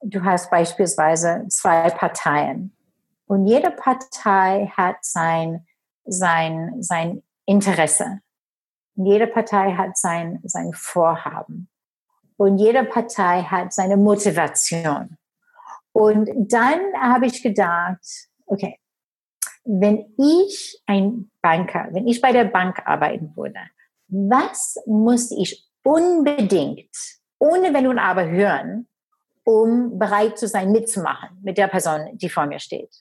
du hast beispielsweise zwei Parteien. Und jede Partei hat sein sein, sein Interesse. Jede Partei hat sein, sein Vorhaben. Und jede Partei hat seine Motivation. Und dann habe ich gedacht, okay, wenn ich ein Banker, wenn ich bei der Bank arbeiten würde, was muss ich unbedingt, ohne Wenn und Aber hören, um bereit zu sein, mitzumachen mit der Person, die vor mir steht.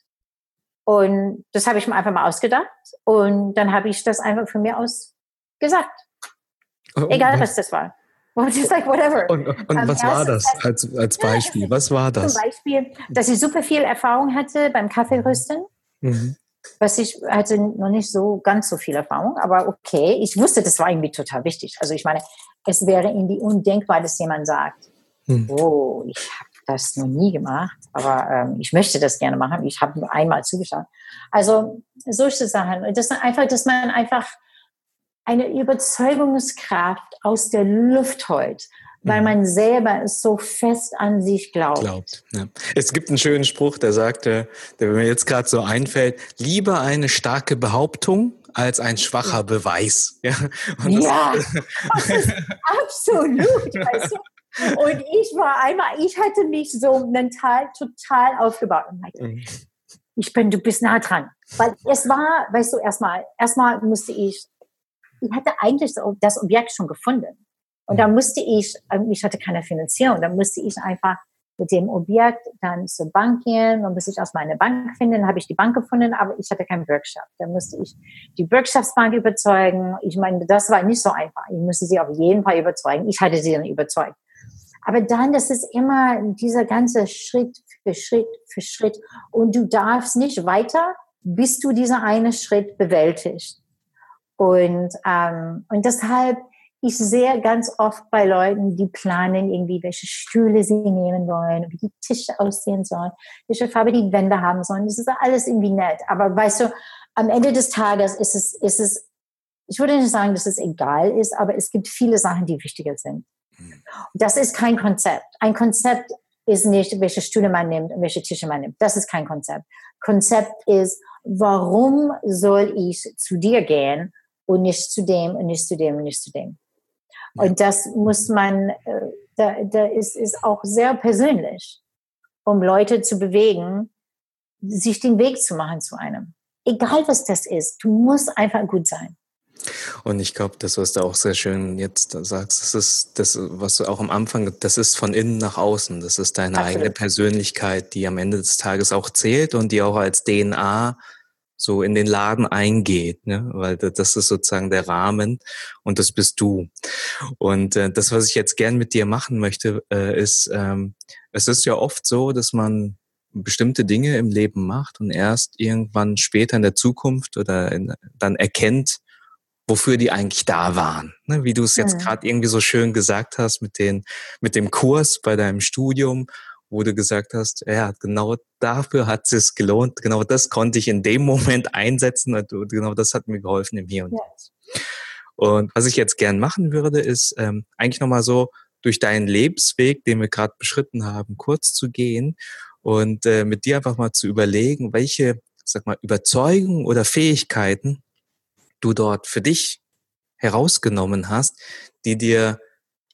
Und das habe ich mir einfach mal ausgedacht und dann habe ich das einfach von mir aus gesagt. Oh, Egal, was das war. Just like whatever. Und, und was war das als, als Beispiel? Was war das? Zum Beispiel, dass ich super viel Erfahrung hatte beim Kaffeerösten. Mhm. Was ich hatte noch nicht so ganz so viel Erfahrung, aber okay. Ich wusste, das war irgendwie total wichtig. Also ich meine, es wäre irgendwie undenkbar, dass jemand sagt, mhm. oh, ich habe das noch nie gemacht, aber ähm, ich möchte das gerne machen. Ich habe nur einmal zugeschaut. Also solche Sachen. Das ist einfach, dass man einfach eine Überzeugungskraft aus der Luft holt, weil mhm. man selber es so fest an sich glaubt. glaubt ja. Es gibt einen schönen Spruch, der sagte, der mir jetzt gerade so einfällt, lieber eine starke Behauptung als ein schwacher Beweis. Ja, ja das ist absolut. Weißt du? Und ich war einmal, ich hatte mich so mental total aufgebaut. Und mhm. ich bin, du bist nah dran. Weil es war, weißt du, erstmal, erstmal musste ich, ich hatte eigentlich das Objekt schon gefunden. Und da musste ich, ähm, ich hatte keine Finanzierung, da musste ich einfach mit dem Objekt dann zur Bank gehen, dann musste ich aus meiner Bank finden, dann habe ich die Bank gefunden, aber ich hatte keinen Bürgschaft. Da musste ich die Bürgschaftsbank überzeugen. Ich meine, das war nicht so einfach. Ich musste sie auf jeden Fall überzeugen. Ich hatte sie dann überzeugt. Aber dann, das ist immer dieser ganze Schritt für Schritt für Schritt. Und du darfst nicht weiter, bis du diesen einen Schritt bewältigst. Und, ähm, und deshalb, ich sehe ganz oft bei Leuten, die planen irgendwie, welche Stühle sie nehmen wollen, wie die Tische aussehen sollen, welche Farbe die Wände haben sollen. Das ist alles irgendwie nett. Aber weißt du, am Ende des Tages ist es, ist es, ich würde nicht sagen, dass es egal ist, aber es gibt viele Sachen, die wichtiger sind. Das ist kein Konzept. Ein Konzept ist nicht, welche Stühle man nimmt und welche Tische man nimmt. Das ist kein Konzept. Konzept ist, warum soll ich zu dir gehen und nicht zu dem und nicht zu dem und nicht zu dem. Und das muss man, äh, da, da ist, ist auch sehr persönlich, um Leute zu bewegen, sich den Weg zu machen zu einem. Egal was das ist, du musst einfach gut sein. Und ich glaube, das, was du auch sehr schön jetzt sagst, das ist das, was du auch am Anfang, das ist von innen nach außen. Das ist deine Absolut. eigene Persönlichkeit, die am Ende des Tages auch zählt und die auch als DNA so in den Laden eingeht, ne? weil das ist sozusagen der Rahmen und das bist du. Und äh, das, was ich jetzt gern mit dir machen möchte, äh, ist, ähm, es ist ja oft so, dass man bestimmte Dinge im Leben macht und erst irgendwann später in der Zukunft oder in, dann erkennt, wofür die eigentlich da waren. Ne? Wie du es jetzt mhm. gerade irgendwie so schön gesagt hast mit, den, mit dem Kurs bei deinem Studium, wo du gesagt hast, ja, genau dafür hat es gelohnt, genau das konnte ich in dem Moment einsetzen und genau das hat mir geholfen im Hier und Jetzt. Und was ich jetzt gern machen würde, ist ähm, eigentlich nochmal so durch deinen Lebensweg, den wir gerade beschritten haben, kurz zu gehen und äh, mit dir einfach mal zu überlegen, welche, sag mal, Überzeugungen oder Fähigkeiten du dort für dich herausgenommen hast, die dir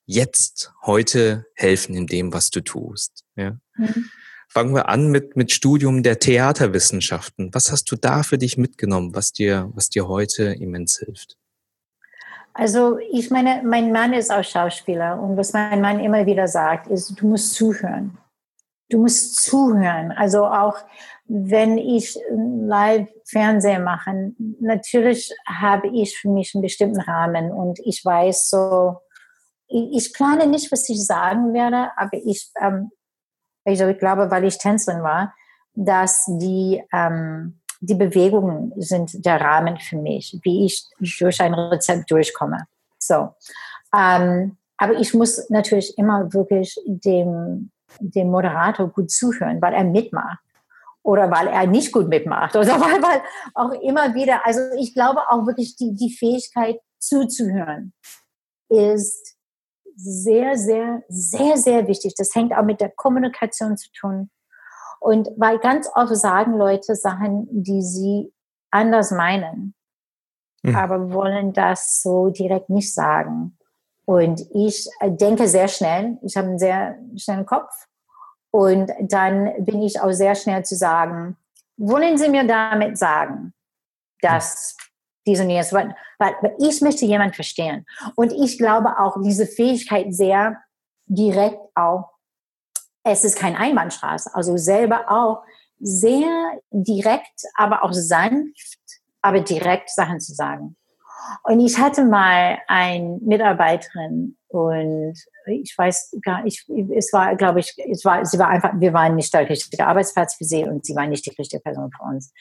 jetzt heute helfen in dem, was du tust. Ja? Mhm. Fangen wir an mit, mit Studium der Theaterwissenschaften. Was hast du da für dich mitgenommen, was dir, was dir heute immens hilft? Also ich meine, mein Mann ist auch Schauspieler und was mein Mann immer wieder sagt, ist, du musst zuhören. Du musst zuhören. Also auch wenn ich Live-Fernsehen mache, natürlich habe ich für mich einen bestimmten Rahmen und ich weiß so, ich plane nicht, was ich sagen werde, aber ich, ähm, also ich glaube, weil ich Tänzerin war, dass die, ähm, die Bewegungen sind der Rahmen für mich, wie ich durch ein Rezept durchkomme. So. Ähm, aber ich muss natürlich immer wirklich dem, dem Moderator gut zuhören, weil er mitmacht oder weil er nicht gut mitmacht oder weil, weil auch immer wieder, also ich glaube auch wirklich die, die Fähigkeit zuzuhören ist sehr, sehr, sehr, sehr wichtig. Das hängt auch mit der Kommunikation zu tun. Und weil ganz oft sagen Leute Sachen, die sie anders meinen, mhm. aber wollen das so direkt nicht sagen. Und ich denke sehr schnell, ich habe einen sehr schnellen Kopf und dann bin ich auch sehr schnell zu sagen, wollen Sie mir damit sagen, dass diese Nähe, weil, weil, ich möchte jemand verstehen. Und ich glaube auch diese Fähigkeit sehr direkt auch, es ist kein Einbahnstraße, also selber auch sehr direkt, aber auch sanft, aber direkt Sachen zu sagen. Und ich hatte mal eine Mitarbeiterin und ich weiß gar nicht, es war, glaube ich, es war, sie war einfach, wir waren nicht der richtige Arbeitsplatz für sie und sie war nicht die richtige Person für uns.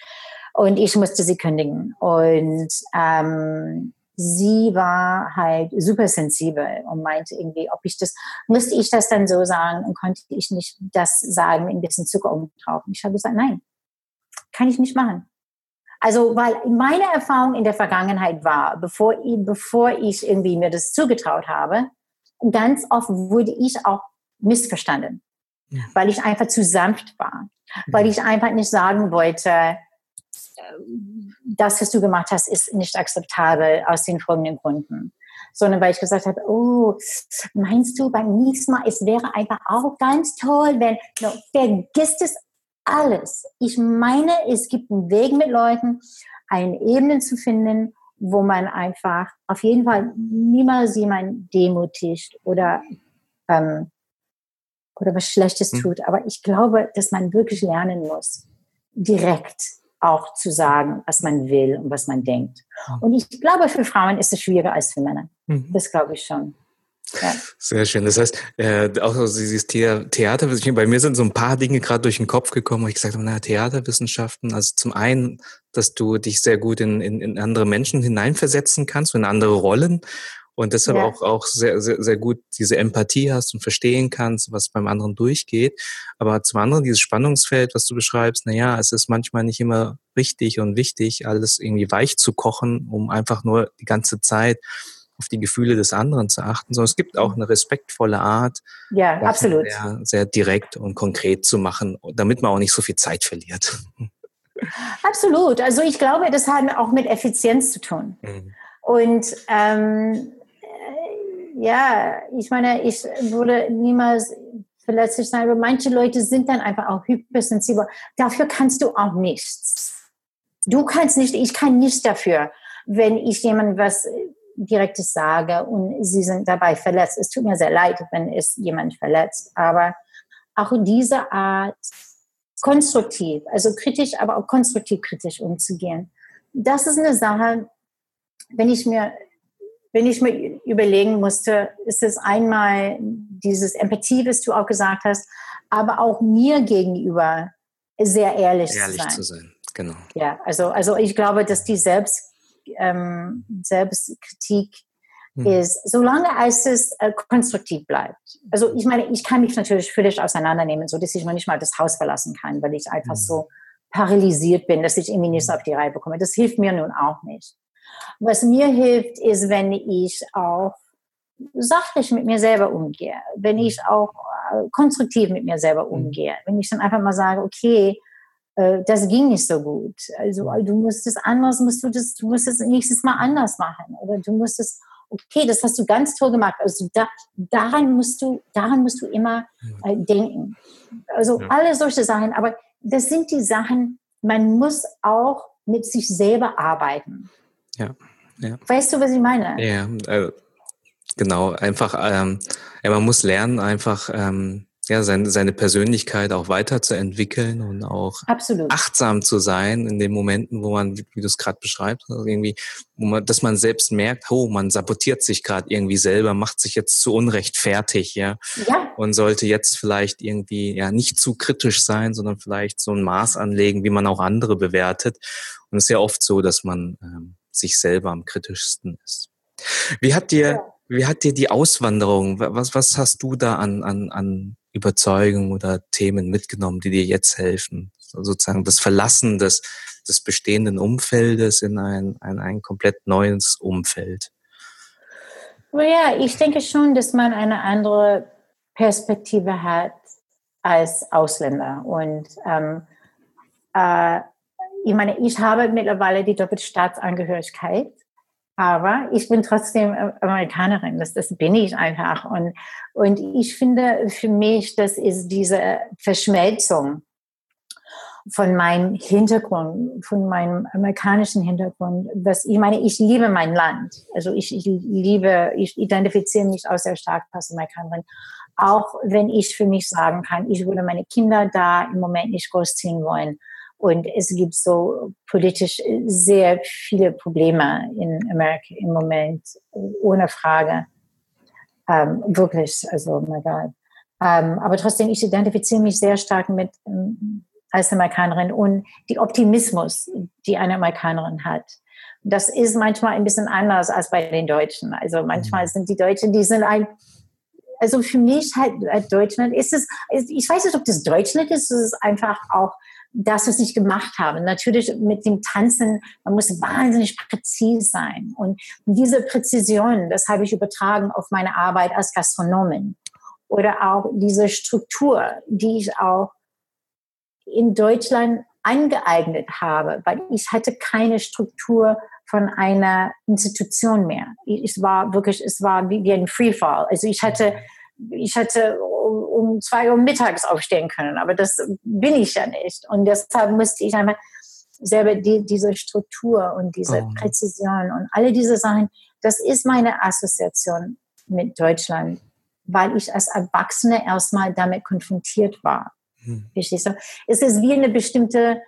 Und ich musste sie kündigen. Und ähm, sie war halt super sensibel und meinte irgendwie, ob ich das, musste ich das dann so sagen und konnte ich nicht das sagen, ein bisschen Zucker. Und ich habe gesagt, nein, kann ich nicht machen. Also, weil meine Erfahrung in der Vergangenheit war, bevor bevor ich irgendwie mir das zugetraut habe, ganz oft wurde ich auch missverstanden, ja. weil ich einfach zu sanft war, weil ich einfach nicht sagen wollte, äh, das, was du gemacht hast, ist nicht akzeptabel aus den folgenden Gründen. Sondern weil ich gesagt habe, oh, meinst du beim nächsten Mal, es wäre einfach auch ganz toll, wenn, no, vergisst es alles. Ich meine, es gibt einen Weg mit Leuten, eine Ebene zu finden, wo man einfach auf jeden Fall niemals jemanden demutigt oder, ähm, oder was Schlechtes hm. tut. Aber ich glaube, dass man wirklich lernen muss, direkt auch zu sagen, was man will und was man denkt. Und ich glaube, für Frauen ist es schwieriger als für Männer. Mhm. Das glaube ich schon. Ja. Sehr schön. Das heißt, äh, auch dieses The Theaterwissenschaften, bei mir sind so ein paar Dinge gerade durch den Kopf gekommen, wo ich gesagt habe, naja, Theaterwissenschaften, also zum einen, dass du dich sehr gut in, in, in andere Menschen hineinversetzen kannst, in andere Rollen und deshalb ja. auch, auch sehr, sehr, sehr gut diese Empathie hast und verstehen kannst, was beim anderen durchgeht. Aber zum anderen dieses Spannungsfeld, was du beschreibst, naja, es ist manchmal nicht immer richtig und wichtig, alles irgendwie weich zu kochen, um einfach nur die ganze Zeit auf die Gefühle des anderen zu achten, sondern es gibt auch eine respektvolle Art, ja, absolut. Sehr, sehr direkt und konkret zu machen, damit man auch nicht so viel Zeit verliert. Absolut. Also ich glaube, das hat auch mit Effizienz zu tun. Mhm. Und ähm, äh, ja, ich meine, ich würde niemals verletzlich sein, aber manche Leute sind dann einfach auch hypersensibel. Dafür kannst du auch nichts. Du kannst nicht, ich kann nichts dafür, wenn ich jemand was Direktes sage und sie sind dabei verletzt. Es tut mir sehr leid, wenn es jemand verletzt, aber auch diese Art konstruktiv, also kritisch, aber auch konstruktiv kritisch umzugehen. Das ist eine Sache, wenn ich mir, wenn ich mir überlegen musste, ist es einmal dieses Empathie, was du auch gesagt hast, aber auch mir gegenüber sehr ehrlich, ehrlich zu sein. Zu sein. Genau. Ja, also, also ich glaube, dass die Selbst ähm, Selbstkritik hm. ist, solange als es äh, konstruktiv bleibt. Also ich meine, ich kann mich natürlich völlig auseinandernehmen, so dass ich noch nicht mal das Haus verlassen kann, weil ich einfach hm. so paralysiert bin, dass ich irgendwie nichts hm. auf die Reihe bekomme. Das hilft mir nun auch nicht. Was mir hilft, ist, wenn ich auch sachlich mit mir selber umgehe, wenn ich hm. auch äh, konstruktiv mit mir selber hm. umgehe, wenn ich dann einfach mal sage, okay, das ging nicht so gut. Also du musst es anders, musst du das, du musst es nächstes Mal anders machen. Oder du musst es, okay, das hast du ganz toll gemacht. Also da, daran musst du, daran musst du immer äh, denken. Also ja. alle solche Sachen. Aber das sind die Sachen, man muss auch mit sich selber arbeiten. Ja. ja. Weißt du, was ich meine? Ja, äh, genau. Einfach, ähm, ja, man muss lernen, einfach ähm, ja, seine, seine Persönlichkeit auch weiterzuentwickeln und auch Absolut. achtsam zu sein in den Momenten, wo man, wie du es gerade beschreibst, also irgendwie, wo man, dass man selbst merkt, oh, man sabotiert sich gerade irgendwie selber, macht sich jetzt zu Unrecht fertig, ja? ja. Und sollte jetzt vielleicht irgendwie ja nicht zu kritisch sein, sondern vielleicht so ein Maß anlegen, wie man auch andere bewertet. Und es ist ja oft so, dass man ähm, sich selber am kritischsten ist. Wie hat dir. Wie hat dir die Auswanderung, was, was hast du da an, an, an Überzeugungen oder Themen mitgenommen, die dir jetzt helfen? Sozusagen das Verlassen des, des bestehenden Umfeldes in ein, ein, ein komplett neues Umfeld. Ja, ich denke schon, dass man eine andere Perspektive hat als Ausländer. Und ähm, äh, ich meine, ich habe mittlerweile die doppelte Staatsangehörigkeit. Aber ich bin trotzdem Amerikanerin, das, das bin ich einfach. Und, und ich finde für mich, das ist diese Verschmelzung. von meinem Hintergrund, von meinem amerikanischen Hintergrund, was ich meine, ich liebe mein Land. Also ich, ich liebe, ich identifiziere mich auch sehr stark als Amerikanerin. Auch wenn ich für mich sagen kann, ich würde meine Kinder da im Moment nicht großziehen wollen. Und es gibt so politisch sehr viele Probleme in Amerika im Moment, ohne Frage. Ähm, wirklich, also, oh mein Gott. Ähm, aber trotzdem, ich identifiziere mich sehr stark mit ähm, als Amerikanerin und die Optimismus, die eine Amerikanerin hat. Das ist manchmal ein bisschen anders als bei den Deutschen. Also manchmal mhm. sind die Deutschen, die sind ein, also für mich halt Deutschland ist es, ich weiß nicht, ob das Deutschland ist, es ist einfach auch das, was ich gemacht habe. Natürlich mit dem Tanzen, man muss wahnsinnig präzise sein. Und diese Präzision, das habe ich übertragen auf meine Arbeit als Gastronomin. Oder auch diese Struktur, die ich auch in Deutschland angeeignet habe, weil ich hatte keine Struktur von einer Institution mehr. Es war wirklich, es war wie ein Freefall. Also ich hatte, ich hatte um zwei Uhr mittags aufstehen können, aber das bin ich ja nicht. Und deshalb musste ich einfach selber die, diese Struktur und diese oh. Präzision und alle diese Sachen, das ist meine Assoziation mit Deutschland, weil ich als Erwachsene erstmal damit konfrontiert war. Hm. Verstehst du? Es ist wie eine bestimmte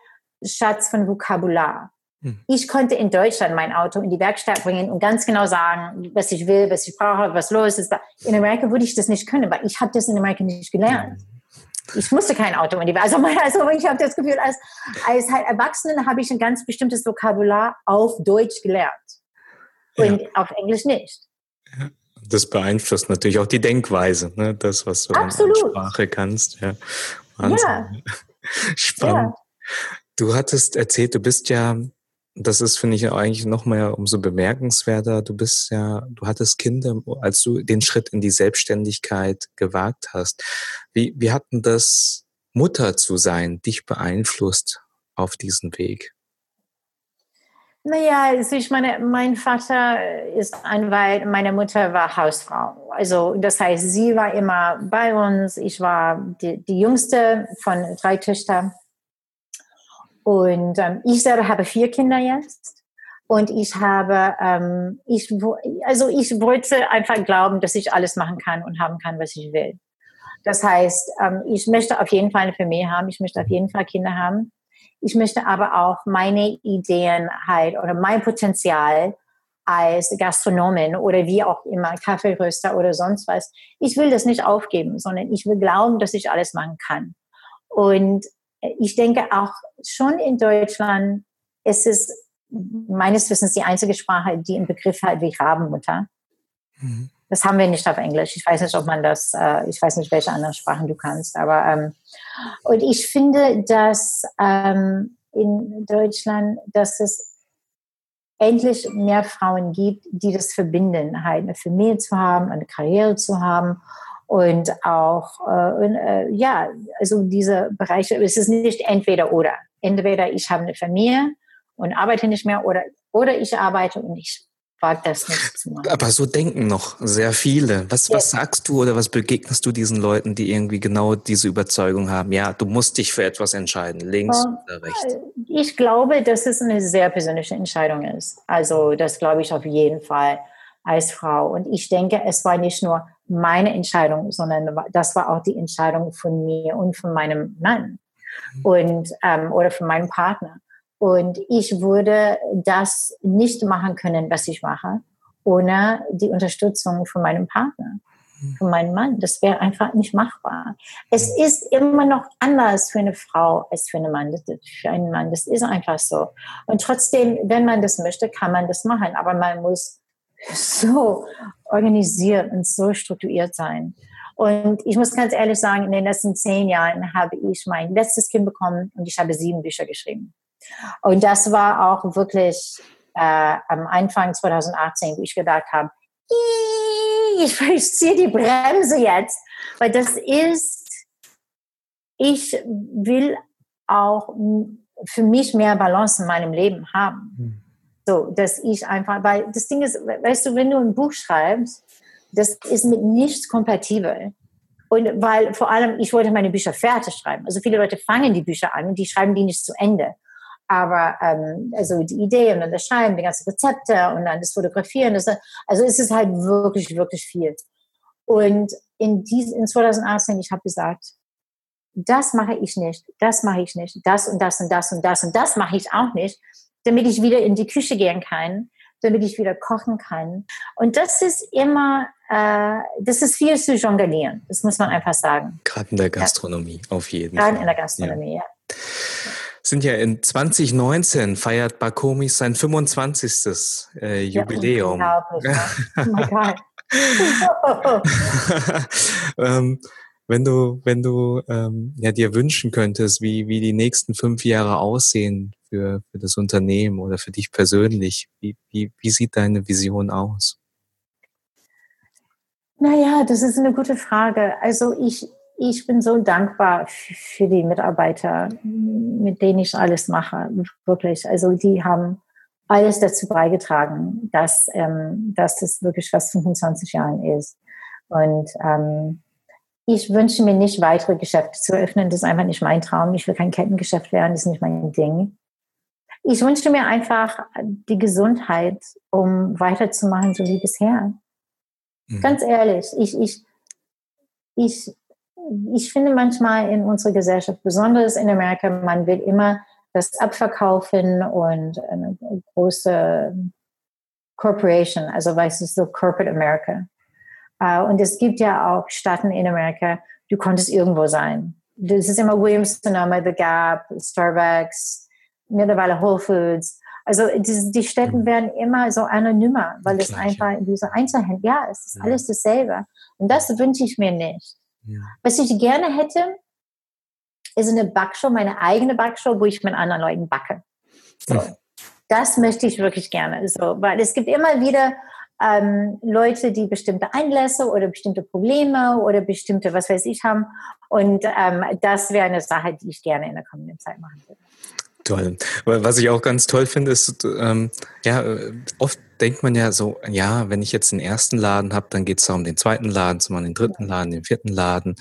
Schatz von Vokabular. Hm. Ich konnte in Deutschland mein Auto in die Werkstatt bringen und ganz genau sagen, was ich will, was ich brauche, was los ist. In Amerika würde ich das nicht können, weil ich habe das in Amerika nicht gelernt. Ich musste kein Auto in die Werkstatt. Also, also ich habe das Gefühl, als, als halt Erwachsene habe ich ein ganz bestimmtes Vokabular auf Deutsch gelernt und ja. auf Englisch nicht. Das beeinflusst natürlich auch die Denkweise, ne? das, was du Absolut. in Sprache kannst. Ja. Wahnsinn. Ja. Spannend. Ja. Du hattest erzählt, du bist ja, das ist, finde ich, eigentlich noch mal umso bemerkenswerter. Du bist ja, du hattest Kinder, als du den Schritt in die Selbstständigkeit gewagt hast. Wie, wie hat denn das Mutter zu sein dich beeinflusst auf diesen Weg? Naja, also ich meine, mein Vater ist Anwalt, meine Mutter war Hausfrau. Also das heißt, sie war immer bei uns. Ich war die, die jüngste von drei Töchtern. Und ähm, ich selber habe vier Kinder jetzt. Und ich habe, ähm, ich, also ich wollte einfach glauben, dass ich alles machen kann und haben kann, was ich will. Das heißt, ähm, ich möchte auf jeden Fall eine Familie haben. Ich möchte auf jeden Fall Kinder haben. Ich möchte aber auch meine Ideen halt oder mein Potenzial als Gastronomin oder wie auch immer, Kaffeeröster oder sonst was. Ich will das nicht aufgeben, sondern ich will glauben, dass ich alles machen kann. Und ich denke auch schon in Deutschland ist es meines Wissens die einzige Sprache, die einen Begriff hat wie Rabenmutter. Mhm. Das haben wir nicht auf Englisch. Ich weiß nicht, ob man das, äh, ich weiß nicht, welche anderen Sprachen du kannst, aber ähm, und ich finde, dass ähm, in Deutschland, dass es endlich mehr Frauen gibt, die das verbinden, halt eine Familie zu haben, eine Karriere zu haben und auch äh, äh, ja, also diese Bereiche. Es ist nicht entweder oder. Entweder ich habe eine Familie und arbeite nicht mehr oder oder ich arbeite und ich wage das nicht zu machen. Aber so denken noch sehr viele. Was, ja. was sagst du oder was begegnest du diesen Leuten, die irgendwie genau diese Überzeugung haben? Ja, du musst dich für etwas entscheiden, links ja. oder rechts. Ich glaube, dass es eine sehr persönliche Entscheidung ist. Also das glaube ich auf jeden Fall als Frau. Und ich denke, es war nicht nur meine Entscheidung, sondern das war auch die Entscheidung von mir und von meinem Mann mhm. und ähm, oder von meinem Partner. Und ich würde das nicht machen können, was ich mache, ohne die Unterstützung von meinem Partner, mhm. von meinem Mann. Das wäre einfach nicht machbar. Es ist immer noch anders für eine Frau als für einen Mann. Für einen Mann. Das ist einfach so. Und trotzdem, wenn man das möchte, kann man das machen. Aber man muss so organisiert und so strukturiert sein. Und ich muss ganz ehrlich sagen, in den letzten zehn Jahren habe ich mein letztes Kind bekommen und ich habe sieben Bücher geschrieben. Und das war auch wirklich äh, am Anfang 2018, wo ich gedacht habe, ich, ich ziehe die Bremse jetzt, weil das ist, ich will auch für mich mehr Balance in meinem Leben haben. So, dass ich einfach, weil das Ding ist, weißt du, wenn du ein Buch schreibst, das ist mit nichts kompatibel. Und weil vor allem, ich wollte meine Bücher fertig schreiben. Also viele Leute fangen die Bücher an und die schreiben die nicht zu Ende. Aber ähm, also die Idee und dann das Schreiben, die ganzen Rezepte und dann das Fotografieren, das, also es halt wirklich, wirklich viel. Und in, dies, in 2018, ich habe gesagt, das mache ich nicht, das mache ich nicht, das und das und das und das und das mache ich auch nicht, damit ich wieder in die Küche gehen kann, damit ich wieder kochen kann. Und das ist immer, äh, das ist viel zu jonglieren, das muss man einfach sagen. Gerade in der Gastronomie, ja. auf jeden Fall. Gerade in der Gastronomie, ja. ja. Sind ja in 2019 feiert Bakomis sein 25. Äh, Jubiläum. Ja, oh mein Gott. ähm, wenn du, wenn du ähm, ja, dir wünschen könntest, wie, wie die nächsten fünf Jahre aussehen für, für das Unternehmen oder für dich persönlich, wie, wie, wie sieht deine Vision aus? Naja, das ist eine gute Frage. Also ich, ich bin so dankbar für die Mitarbeiter, mit denen ich alles mache. Wirklich. Also die haben alles dazu beigetragen, dass, ähm, dass das wirklich was 25 Jahren ist. Und ähm, ich wünsche mir nicht weitere Geschäfte zu öffnen. Das ist einfach nicht mein Traum. Ich will kein Kettengeschäft werden. Das ist nicht mein Ding. Ich wünsche mir einfach die Gesundheit, um weiterzumachen, so wie bisher. Mhm. Ganz ehrlich, ich, ich, ich, ich finde manchmal in unserer Gesellschaft, besonders in Amerika, man will immer das abverkaufen und eine große Corporation, also weißt du, so Corporate America. Uh, und es gibt ja auch Staaten in Amerika, du konntest irgendwo sein. Das ist immer Williams Sonoma, The Gap, Starbucks, mittlerweile Whole Foods. Also die, die Städte mhm. werden immer so anonymer, weil es einfach in dieser Einzelhand, ja, es ist ja. alles dasselbe. Und das wünsche ich mir nicht. Ja. Was ich gerne hätte, ist eine Backshow, meine eigene Backshow, wo ich mit anderen Leuten backe. So. Ja. Das möchte ich wirklich gerne. So, weil es gibt immer wieder ähm, Leute, die bestimmte Einlässe oder bestimmte Probleme oder bestimmte, was weiß ich, haben. Und ähm, das wäre eine Sache, die ich gerne in der kommenden Zeit machen würde. Toll. Was ich auch ganz toll finde, ist, ähm, ja, oft denkt man ja so, ja, wenn ich jetzt den ersten Laden habe, dann geht es um den zweiten Laden, zum den dritten Laden, den vierten Laden.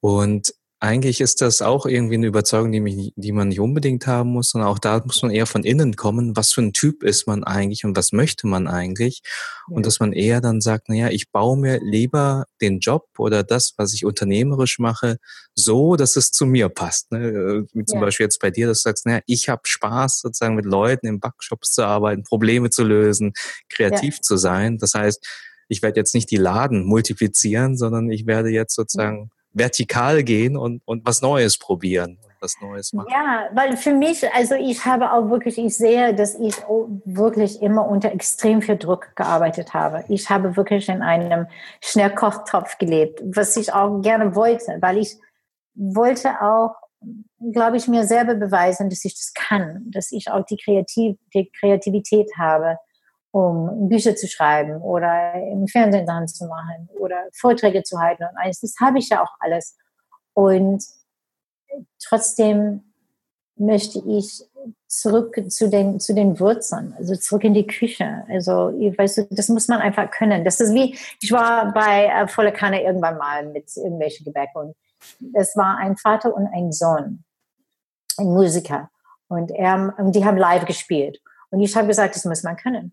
Und eigentlich ist das auch irgendwie eine Überzeugung, die, mich, die man nicht unbedingt haben muss, sondern auch da muss man eher von innen kommen, was für ein Typ ist man eigentlich und was möchte man eigentlich. Ja. Und dass man eher dann sagt, naja, ich baue mir lieber den Job oder das, was ich unternehmerisch mache, so, dass es zu mir passt. Ne? Wie zum ja. Beispiel jetzt bei dir, dass du sagst, naja, ich habe Spaß, sozusagen mit Leuten in Backshops zu arbeiten, Probleme zu lösen, kreativ ja. zu sein. Das heißt, ich werde jetzt nicht die Laden multiplizieren, sondern ich werde jetzt sozusagen vertikal gehen und, und was Neues probieren was Neues machen. Ja, weil für mich, also ich habe auch wirklich, ich sehe, dass ich wirklich immer unter extrem viel Druck gearbeitet habe. Ich habe wirklich in einem Schnellkochtopf gelebt, was ich auch gerne wollte, weil ich wollte auch, glaube ich, mir selber beweisen, dass ich das kann, dass ich auch die, Kreativ die Kreativität habe um Bücher zu schreiben oder im Fernsehen Sachen zu machen oder Vorträge zu halten und alles. Das habe ich ja auch alles. Und trotzdem möchte ich zurück zu den, zu den Wurzeln, also zurück in die Küche. Also, weißt du, das muss man einfach können. Das ist wie, ich war bei äh, Volle Kanne irgendwann mal mit irgendwelchen Gebäck und es war ein Vater und ein Sohn, ein Musiker. Und er, die haben live gespielt. Und ich habe gesagt, das muss man können.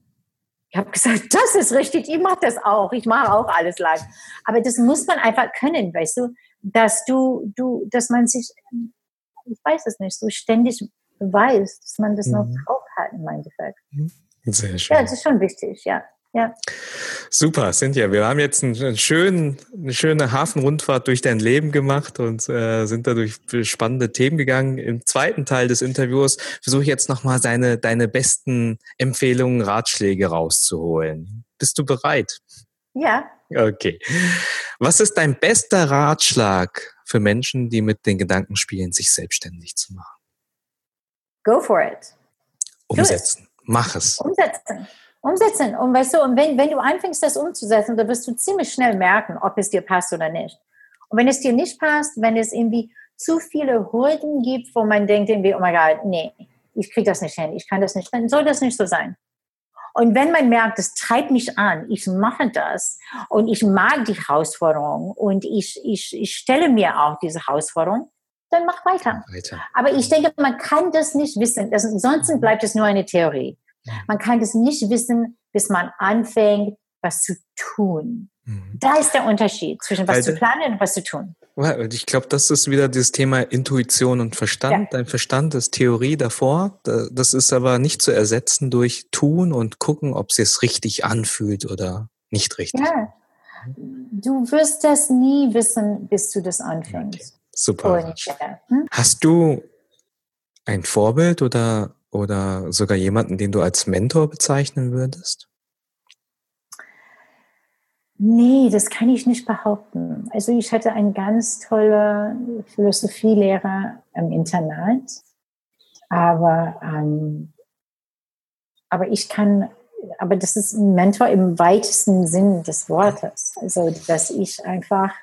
Ich habe gesagt, das ist richtig, ich mache das auch, ich mache auch alles live. Aber das muss man einfach können, weißt du, dass du, du, dass man sich, ich weiß es nicht, so ständig beweist, dass man das mhm. noch drauf hat im Endeffekt. Mhm. Sehr schön. Ja, das ist schon wichtig, ja. Ja. Super, Cynthia. Wir haben jetzt einen schönen, eine schöne Hafenrundfahrt durch dein Leben gemacht und äh, sind da durch spannende Themen gegangen. Im zweiten Teil des Interviews versuche ich jetzt nochmal deine, deine besten Empfehlungen, Ratschläge rauszuholen. Bist du bereit? Ja. Okay. Was ist dein bester Ratschlag für Menschen, die mit den Gedanken spielen, sich selbstständig zu machen? Go for it. Umsetzen. Mach es. Umsetzen. Umsetzen. Und weißt du, und wenn, wenn du anfängst, das umzusetzen, dann wirst du ziemlich schnell merken, ob es dir passt oder nicht. Und wenn es dir nicht passt, wenn es irgendwie zu viele Hürden gibt, wo man denkt irgendwie, oh mein Gott, nee, ich kriege das nicht hin, ich kann das nicht, dann soll das nicht so sein. Und wenn man merkt, das treibt mich an, ich mache das und ich mag die Herausforderung und ich, ich, ich stelle mir auch diese Herausforderung, dann mach weiter. weiter. Aber ich denke, man kann das nicht wissen. Das, ansonsten bleibt es nur eine Theorie. Man kann das nicht wissen, bis man anfängt, was zu tun. Mhm. Da ist der Unterschied zwischen was also, zu planen und was zu tun. Ich glaube, das ist wieder das Thema Intuition und Verstand. Ja. Dein Verstand ist Theorie davor. Das ist aber nicht zu ersetzen durch Tun und gucken, ob es sich richtig anfühlt oder nicht richtig. Ja. Du wirst das nie wissen, bis du das anfängst. Okay. Super. Hm? Hast du ein Vorbild oder, oder sogar jemanden, den du als Mentor bezeichnen würdest? Nee, das kann ich nicht behaupten. Also ich hatte einen ganz tollen Philosophielehrer im Internat, aber, ähm, aber ich kann, aber das ist ein Mentor im weitesten Sinn des Wortes. Also dass ich einfach,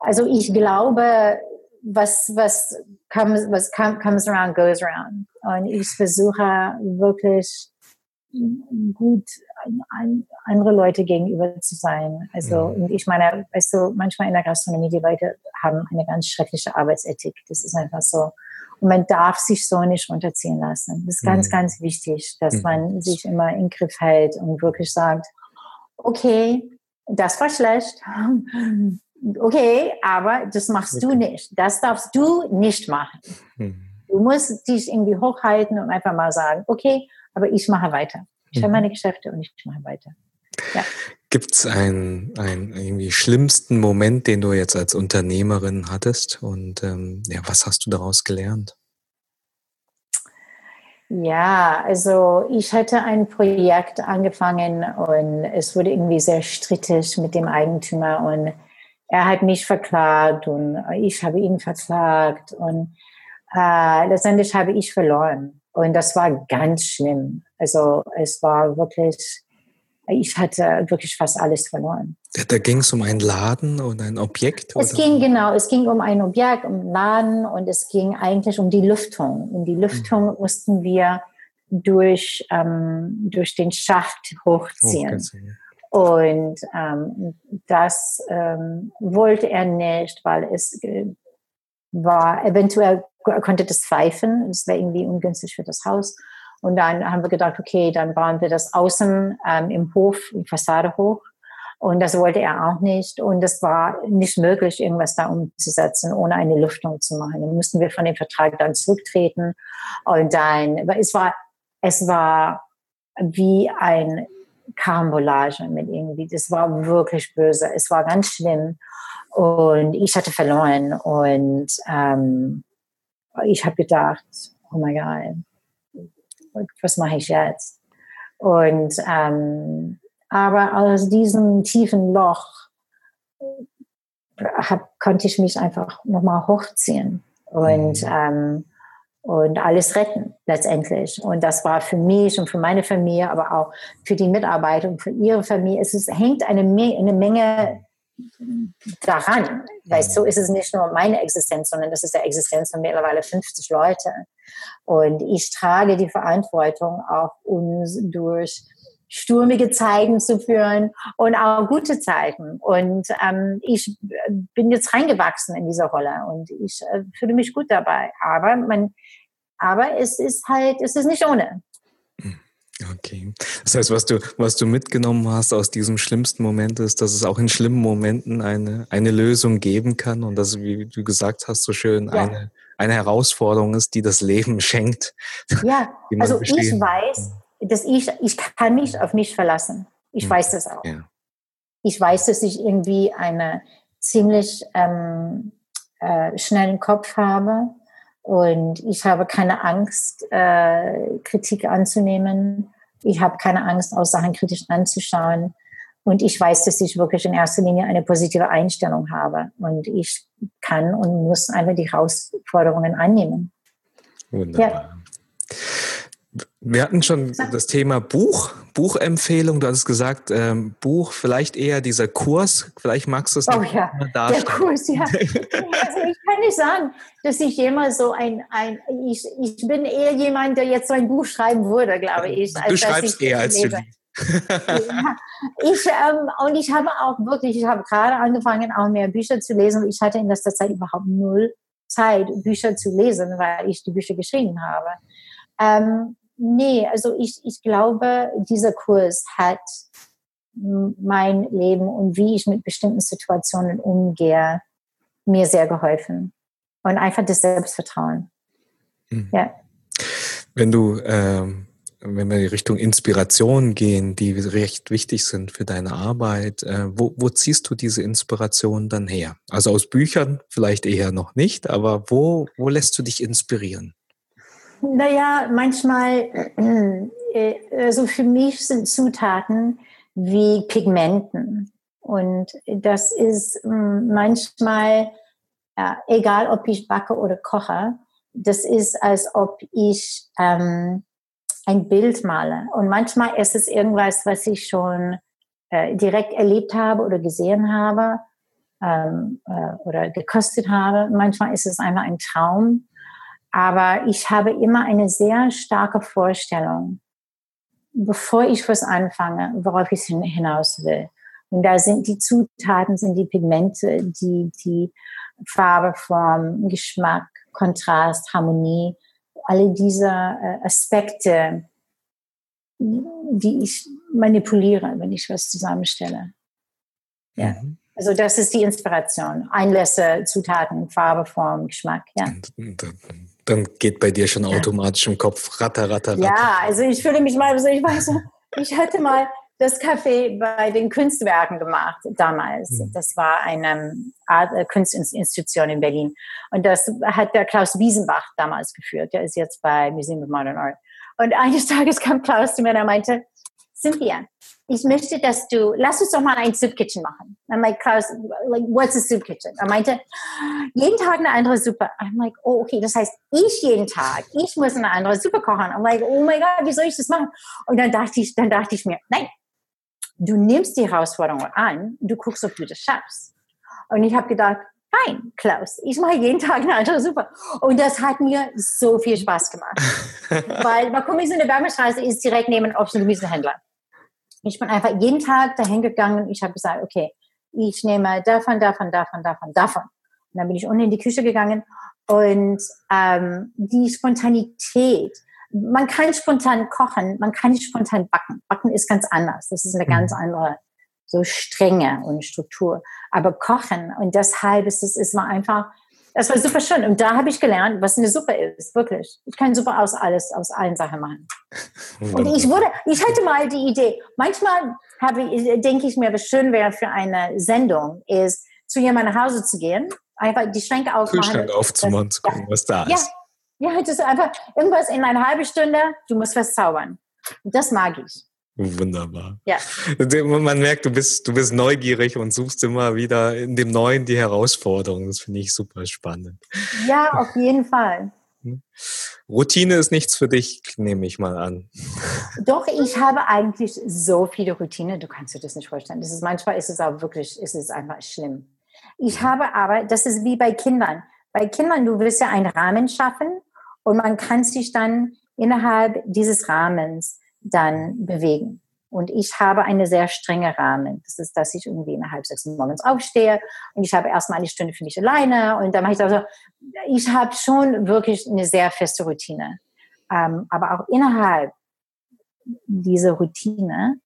also ich glaube, was, was comes, was comes around goes around. Und ich versuche wirklich gut an, andere Leute gegenüber zu sein. Also, und ich meine, weißt du, manchmal in der Gastronomie, die Leute haben eine ganz schreckliche Arbeitsethik. Das ist einfach so. Und man darf sich so nicht runterziehen lassen. Das ist ganz, mhm. ganz wichtig, dass mhm. man sich immer in den Griff hält und wirklich sagt, okay, das war schlecht. Okay, aber das machst okay. du nicht. Das darfst du nicht machen. Mhm. Du musst dich irgendwie hochhalten und einfach mal sagen, okay, aber ich mache weiter. Ich mhm. habe meine Geschäfte und ich mache weiter. Ja. Gibt es einen, einen irgendwie schlimmsten Moment, den du jetzt als Unternehmerin hattest? Und ähm, ja, was hast du daraus gelernt? Ja, also ich hatte ein Projekt angefangen und es wurde irgendwie sehr strittig mit dem Eigentümer und er hat mich verklagt und ich habe ihn verklagt und äh, letztendlich habe ich verloren. Und das war ganz schlimm. Also es war wirklich, ich hatte wirklich fast alles verloren. Da ging es um einen Laden und ein Objekt? Es oder? ging genau, es ging um ein Objekt, um einen Laden und es ging eigentlich um die Lüftung. In die Lüftung mhm. mussten wir durch, ähm, durch den Schacht hochziehen. Oh, und ähm, das ähm, wollte er nicht, weil es äh, war eventuell konnte das pfeifen. Das wäre irgendwie ungünstig für das Haus. Und dann haben wir gedacht, okay, dann bauen wir das außen ähm, im Hof, die Fassade hoch. Und das wollte er auch nicht. Und es war nicht möglich, irgendwas da umzusetzen, ohne eine Lüftung zu machen. Dann mussten wir von dem Vertrag dann zurücktreten. Und dann, es war, es war wie ein Karambolage mit irgendwie. Das war wirklich böse. Es war ganz schlimm. Und ich hatte verloren. Und ähm, ich habe gedacht, oh mein Gott, was mache ich jetzt? Und ähm, aber aus diesem tiefen Loch hab, konnte ich mich einfach nochmal hochziehen und, mhm. ähm, und alles retten letztendlich. Und das war für mich und für meine Familie, aber auch für die Mitarbeiter und für ihre Familie. Es ist, hängt eine, eine Menge daran. Weißt so ist es nicht nur meine Existenz, sondern das ist die Existenz von mittlerweile 50 Leute. Und ich trage die Verantwortung, auch uns durch stürmige Zeiten zu führen und auch gute Zeiten. Und ähm, ich bin jetzt reingewachsen in diese Rolle und ich äh, fühle mich gut dabei. Aber man, aber es ist halt, es ist nicht ohne. Okay. Das heißt, was du, was du mitgenommen hast aus diesem schlimmsten Moment ist, dass es auch in schlimmen Momenten eine, eine Lösung geben kann und dass, wie du gesagt hast, so schön ja. eine, eine Herausforderung ist, die das Leben schenkt. Ja, also ich weiß, dass ich, ich kann mich auf mich verlassen. Ich hm. weiß das auch. Ja. Ich weiß, dass ich irgendwie einen ziemlich ähm, äh, schnellen Kopf habe und ich habe keine Angst, äh, Kritik anzunehmen. Ich habe keine Angst, auch Sachen kritisch anzuschauen. Und ich weiß, dass ich wirklich in erster Linie eine positive Einstellung habe. Und ich kann und muss einfach die Herausforderungen annehmen. Wunderbar. Ja. Wir hatten schon das Thema Buch, Buchempfehlung. Du hast gesagt, ähm, Buch, vielleicht eher dieser Kurs. Vielleicht magst du es oh, ja. darstellen. Der Kurs, ja. also ich kann nicht sagen, dass ich jemals so ein, ein ich, ich bin eher jemand, der jetzt so ein Buch schreiben würde, glaube ich. du schreibst eher als lebe. ja, ich, ähm, und ich habe auch wirklich, ich habe gerade angefangen, auch mehr Bücher zu lesen. Ich hatte in letzter Zeit überhaupt null Zeit, Bücher zu lesen, weil ich die Bücher geschrieben habe. Ähm, nee, also ich, ich glaube, dieser Kurs hat mein Leben und wie ich mit bestimmten Situationen umgehe, mir sehr geholfen. Und einfach das Selbstvertrauen. Mhm. Ja. Wenn du, ähm, wenn wir in Richtung Inspiration gehen, die recht wichtig sind für deine Arbeit, äh, wo, wo ziehst du diese Inspiration dann her? Also aus Büchern vielleicht eher noch nicht, aber wo, wo lässt du dich inspirieren? Naja, manchmal, äh, also für mich sind Zutaten wie Pigmenten. Und das ist hm, manchmal, ja, egal ob ich backe oder koche, das ist, als ob ich ähm, ein Bild male. Und manchmal ist es irgendwas, was ich schon äh, direkt erlebt habe oder gesehen habe ähm, äh, oder gekostet habe. Manchmal ist es einfach ein Traum. Aber ich habe immer eine sehr starke Vorstellung, bevor ich was anfange, worauf ich hinaus will. Und da sind die Zutaten, sind die Pigmente, die, die Farbe, Form, Geschmack, Kontrast, Harmonie, alle diese äh, Aspekte, die ich manipuliere, wenn ich was zusammenstelle. Ja. Mhm. Also das ist die Inspiration. Einlässe, Zutaten, Farbe, Form, Geschmack. Ja dann geht bei dir schon automatisch im Kopf ratter, ratter, ratter. Ja, also ich fühle mich mal, also ich weiß, ich hatte mal das Café bei den Kunstwerken gemacht damals. Mhm. Das war eine Art äh, Kunstinstitution in Berlin. Und das hat der Klaus Wiesenbach damals geführt. Der ist jetzt bei Museum of Modern Art. Und eines Tages kam Klaus zu mir und er meinte, Cynthia, ich möchte, dass du, lass uns doch mal ein Soup Kitchen machen. I'm like, Klaus, like, what's a Soup Kitchen? Er meinte, jeden Tag eine andere Suppe. I'm like, oh, okay, das heißt, ich jeden Tag, ich muss eine andere Suppe kochen. I'm like, oh my God, wie soll ich das machen? Und dann dachte ich, dann dachte ich mir, nein, du nimmst die Herausforderung an, du guckst, ob du das schaffst. Und ich habe gedacht, Nein, Klaus, ich mache jeden Tag eine andere Suppe. Und das hat mir so viel Spaß gemacht. Weil Bakumis in der Wärmestraße ist direkt neben Obst- und Gemüsehändler. Ich bin einfach jeden Tag dahin gegangen und ich habe gesagt, okay, ich nehme davon, davon, davon, davon, davon. Und dann bin ich unten in die Küche gegangen und ähm, die Spontanität. Man kann spontan kochen, man kann nicht spontan backen. Backen ist ganz anders. Das ist eine mhm. ganz andere so Strenge und Struktur. Aber kochen und deshalb ist es ist mal einfach das war super schön. Und da habe ich gelernt, was eine Suppe ist. Wirklich. Ich kann Suppe aus alles, aus allen Sachen machen. Und ich wurde, ich hatte mal die Idee. Manchmal habe ich, denke ich mir, was schön wäre für eine Sendung, ist, zu jemandem nach Hause zu gehen, einfach die Schränke aufzumachen. Kühlschrank aufzumachen, zu gucken, was da ist. Ja, ja, das ist einfach irgendwas in einer halben Stunde, du musst was zaubern. Das mag ich. Wunderbar. Ja. Man merkt, du bist, du bist neugierig und suchst immer wieder in dem Neuen die Herausforderung. Das finde ich super spannend. Ja, auf jeden Fall. Hm? Routine ist nichts für dich, nehme ich mal an. Doch, ich habe eigentlich so viele Routine, du kannst dir das nicht vorstellen. Das ist, manchmal ist es auch wirklich, ist es einfach schlimm. Ich habe aber, das ist wie bei Kindern. Bei Kindern, du willst ja einen Rahmen schaffen und man kann sich dann innerhalb dieses Rahmens dann bewegen. Und ich habe eine sehr strenge Rahmen. Das ist, dass ich irgendwie in halb sechs morgens aufstehe und ich habe erstmal eine Stunde für mich alleine und dann mache ich also, ich habe schon wirklich eine sehr feste Routine. Ähm, aber auch innerhalb dieser Routine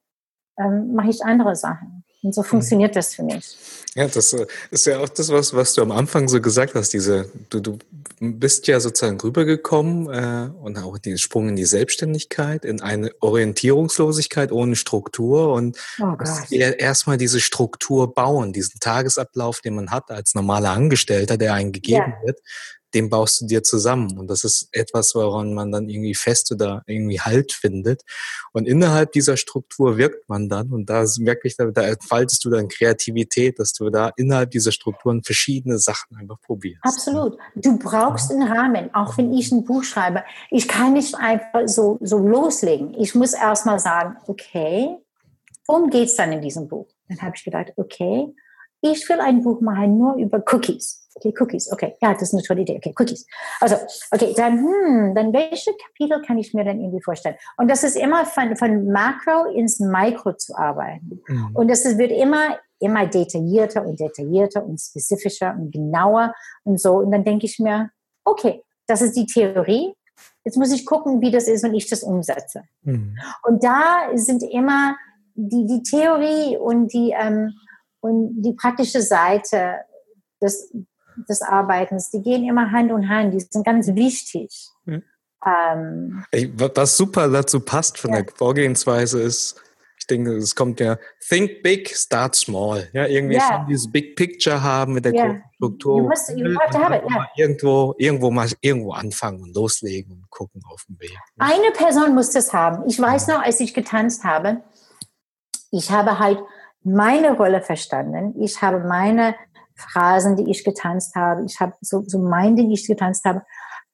ähm, mache ich andere Sachen. Und so mhm. funktioniert das für mich. Ja, das äh, ist ja auch das, was, was du am Anfang so gesagt hast. Diese, du, du bist ja sozusagen rübergekommen äh, und auch den Sprung in die Selbstständigkeit, in eine Orientierungslosigkeit ohne Struktur und oh erstmal diese Struktur bauen, diesen Tagesablauf, den man hat als normaler Angestellter, der einen gegeben ja. wird, den baust du dir zusammen. Und das ist etwas, woran man dann irgendwie fest oder irgendwie Halt findet. Und innerhalb dieser Struktur wirkt man dann. Und da ist wirklich, da, da entfaltest du dann Kreativität, dass du da innerhalb dieser Strukturen verschiedene Sachen einfach probierst. Absolut. Du brauchst einen Rahmen. Auch wenn ich ein Buch schreibe, ich kann nicht einfach so, so loslegen. Ich muss erstmal sagen, okay, worum geht's dann in diesem Buch? Dann habe ich gedacht, okay, ich will ein Buch machen nur über Cookies. Okay, Cookies. Okay, ja, das ist eine tolle Idee. Okay, Cookies. Also, okay, dann, hm, dann welche Kapitel kann ich mir dann irgendwie vorstellen? Und das ist immer von, von Makro ins Mikro zu arbeiten. Mhm. Und das wird immer, immer detaillierter und detaillierter und spezifischer und genauer und so. Und dann denke ich mir, okay, das ist die Theorie. Jetzt muss ich gucken, wie das ist, wenn ich das umsetze. Mhm. Und da sind immer die, die Theorie und die, ähm, und die praktische Seite des, des Arbeitens, die gehen immer Hand in Hand, die sind ganz wichtig. Hm. Ähm, was super dazu passt von ja. der Vorgehensweise ist, ich denke, es kommt ja Think Big, Start Small. Ja, irgendwie ja. schon dieses Big Picture haben mit der ja. Struktur. You must, you have to have it, ja. Irgendwo, irgendwo mal irgendwo anfangen und loslegen und gucken auf dem Weg. Eine Person muss das haben. Ich weiß noch, als ich getanzt habe, ich habe halt meine Rolle verstanden. Ich habe meine Phrasen, die ich getanzt habe. Ich habe so, so mein Ding, die ich getanzt habe.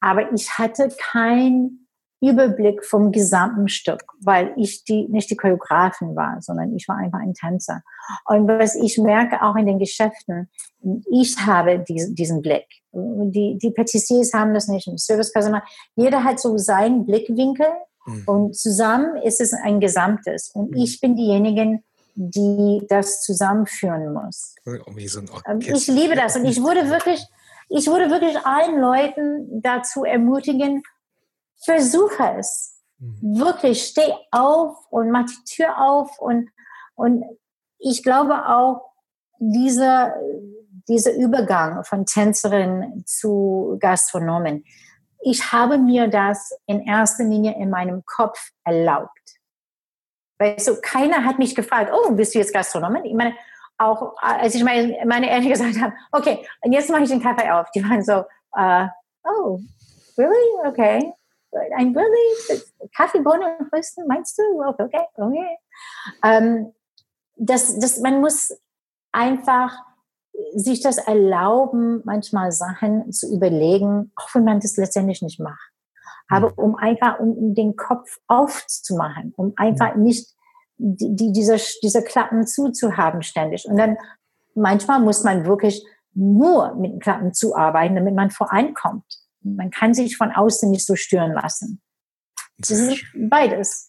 Aber ich hatte keinen Überblick vom gesamten Stück, weil ich die, nicht die Choreografin war, sondern ich war einfach ein Tänzer. Und was ich merke auch in den Geschäften, ich habe diesen, diesen Blick. Die, die Patissiers haben das nicht, im Servicepersonal. Jeder hat so seinen Blickwinkel mhm. und zusammen ist es ein Gesamtes. Und mhm. ich bin diejenige, die das zusammenführen muss. So ähm, ich liebe das und ich würde wirklich, ich würde wirklich allen Leuten dazu ermutigen, versuche es. Mhm. Wirklich, steh auf und mach die Tür auf und, und ich glaube auch, dieser, dieser Übergang von Tänzerin zu Gastronomen, ich habe mir das in erster Linie in meinem Kopf erlaubt. Weißt du, keiner hat mich gefragt, oh, bist du jetzt Gastronomin? Ich meine, auch als ich meine, meine Eltern gesagt haben, okay, und jetzt mache ich den Kaffee auf, die waren so, uh, oh, really? Okay. Ein really? Kaffeebohnen rüsten, meinst du? Okay, okay. okay. Ähm, das, das, man muss einfach sich das erlauben, manchmal Sachen zu überlegen, auch wenn man das letztendlich nicht macht aber mhm. um einfach, um, den Kopf aufzumachen, um einfach mhm. nicht die, die, diese, diese Klappen zuzuhaben ständig. Und dann manchmal muss man wirklich nur mit Klappen zuarbeiten, damit man voreinkommt. Man kann sich von außen nicht so stören lassen. Das ist beides.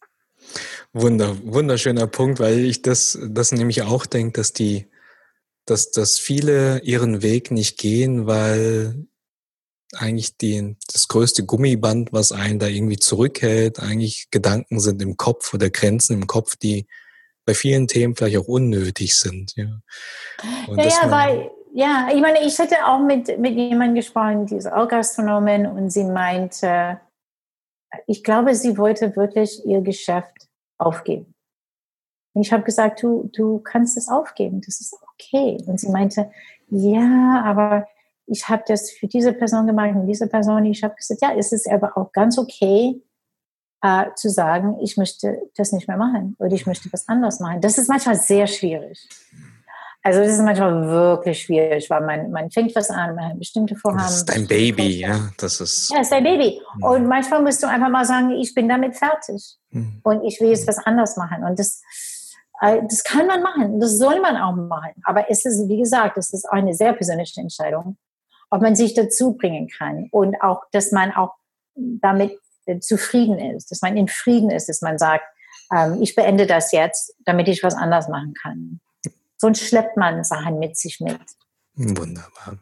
Wunder, wunderschöner Punkt, weil ich das, das nämlich auch denke, dass die, dass, dass viele ihren Weg nicht gehen, weil eigentlich die, das größte Gummiband, was einen da irgendwie zurückhält, eigentlich Gedanken sind im Kopf oder Grenzen im Kopf, die bei vielen Themen vielleicht auch unnötig sind. Ja, Und ja, ja weil, ja, ich meine, ich hatte auch mit, mit jemandem gesprochen, die ist auch Gastronomin und sie meinte, ich glaube, sie wollte wirklich ihr Geschäft aufgeben. Und ich habe gesagt, du, du kannst es aufgeben, das ist okay. Und sie meinte, ja, aber ich habe das für diese Person gemacht und diese Person. Ich habe gesagt, ja, es ist aber auch ganz okay äh, zu sagen, ich möchte das nicht mehr machen oder ich möchte was anderes machen. Das ist manchmal sehr schwierig. Also das ist manchmal wirklich schwierig, weil man, man fängt was an, man hat bestimmte Vorhaben. Das ist dein Baby, ja. Das ist. Ja, ist dein Baby. Und manchmal musst du einfach mal sagen, ich bin damit fertig. Mhm. Und ich will jetzt was anderes machen. Und das, äh, das kann man machen. Das soll man auch machen. Aber es ist, wie gesagt, es ist eine sehr persönliche Entscheidung ob man sich dazu bringen kann und auch, dass man auch damit äh, zufrieden ist, dass man in Frieden ist, dass man sagt, ähm, ich beende das jetzt, damit ich was anderes machen kann. Sonst schleppt man Sachen mit sich mit. Wunderbar.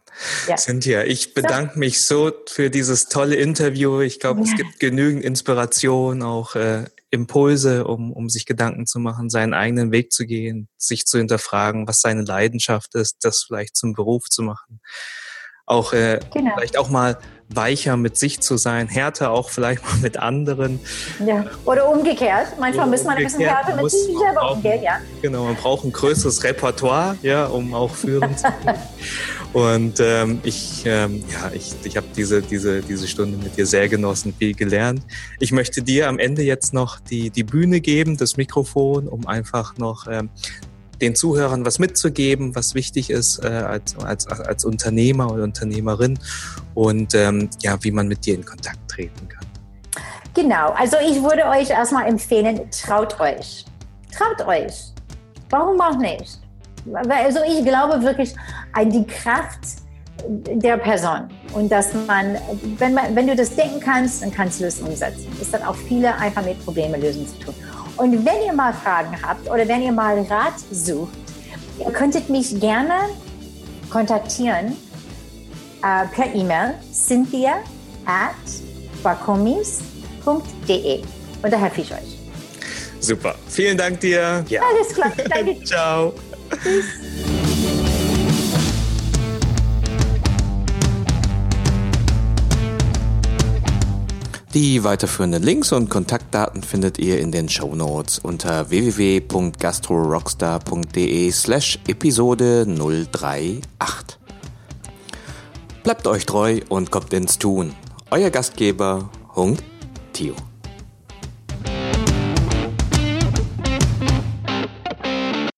Ja. Cynthia, ich bedanke mich so für dieses tolle Interview. Ich glaube, ja. es gibt genügend Inspiration, auch äh, Impulse, um, um sich Gedanken zu machen, seinen eigenen Weg zu gehen, sich zu hinterfragen, was seine Leidenschaft ist, das vielleicht zum Beruf zu machen auch äh, genau. vielleicht auch mal weicher mit sich zu sein, härter auch vielleicht mal mit anderen. Ja, oder umgekehrt. Manchmal oder muss man ein bisschen härter mit sich selber umgehen, ja. Genau, man braucht ein größeres Repertoire, ja, um auch führen zu können. Und ähm, ich, ähm, ja, ich, ich habe diese, diese, diese Stunde mit dir sehr genossen, viel gelernt. Ich möchte dir am Ende jetzt noch die, die Bühne geben, das Mikrofon, um einfach noch ähm, den Zuhörern was mitzugeben, was wichtig ist äh, als, als, als Unternehmer oder Unternehmerin und ähm, ja, wie man mit dir in Kontakt treten kann. Genau, also ich würde euch erstmal empfehlen, traut euch. Traut euch. Warum auch nicht? Also ich glaube wirklich an die Kraft der Person und dass man, wenn, man, wenn du das denken kannst, dann kannst du das umsetzen. Es hat auch viele einfach mit Probleme lösen zu tun. Und wenn ihr mal Fragen habt oder wenn ihr mal Rat sucht, ihr könntet mich gerne kontaktieren äh, per E-Mail cynthia at bakomis.de und da helfe ich euch. Super. Vielen Dank dir. Ja. Alles klar. Danke. Ciao. Tschüss. Die weiterführenden Links und Kontaktdaten findet ihr in den Show Notes unter www.gastrorockstar.de slash Episode 038. Bleibt euch treu und kommt ins Tun. Euer Gastgeber Hung Tio.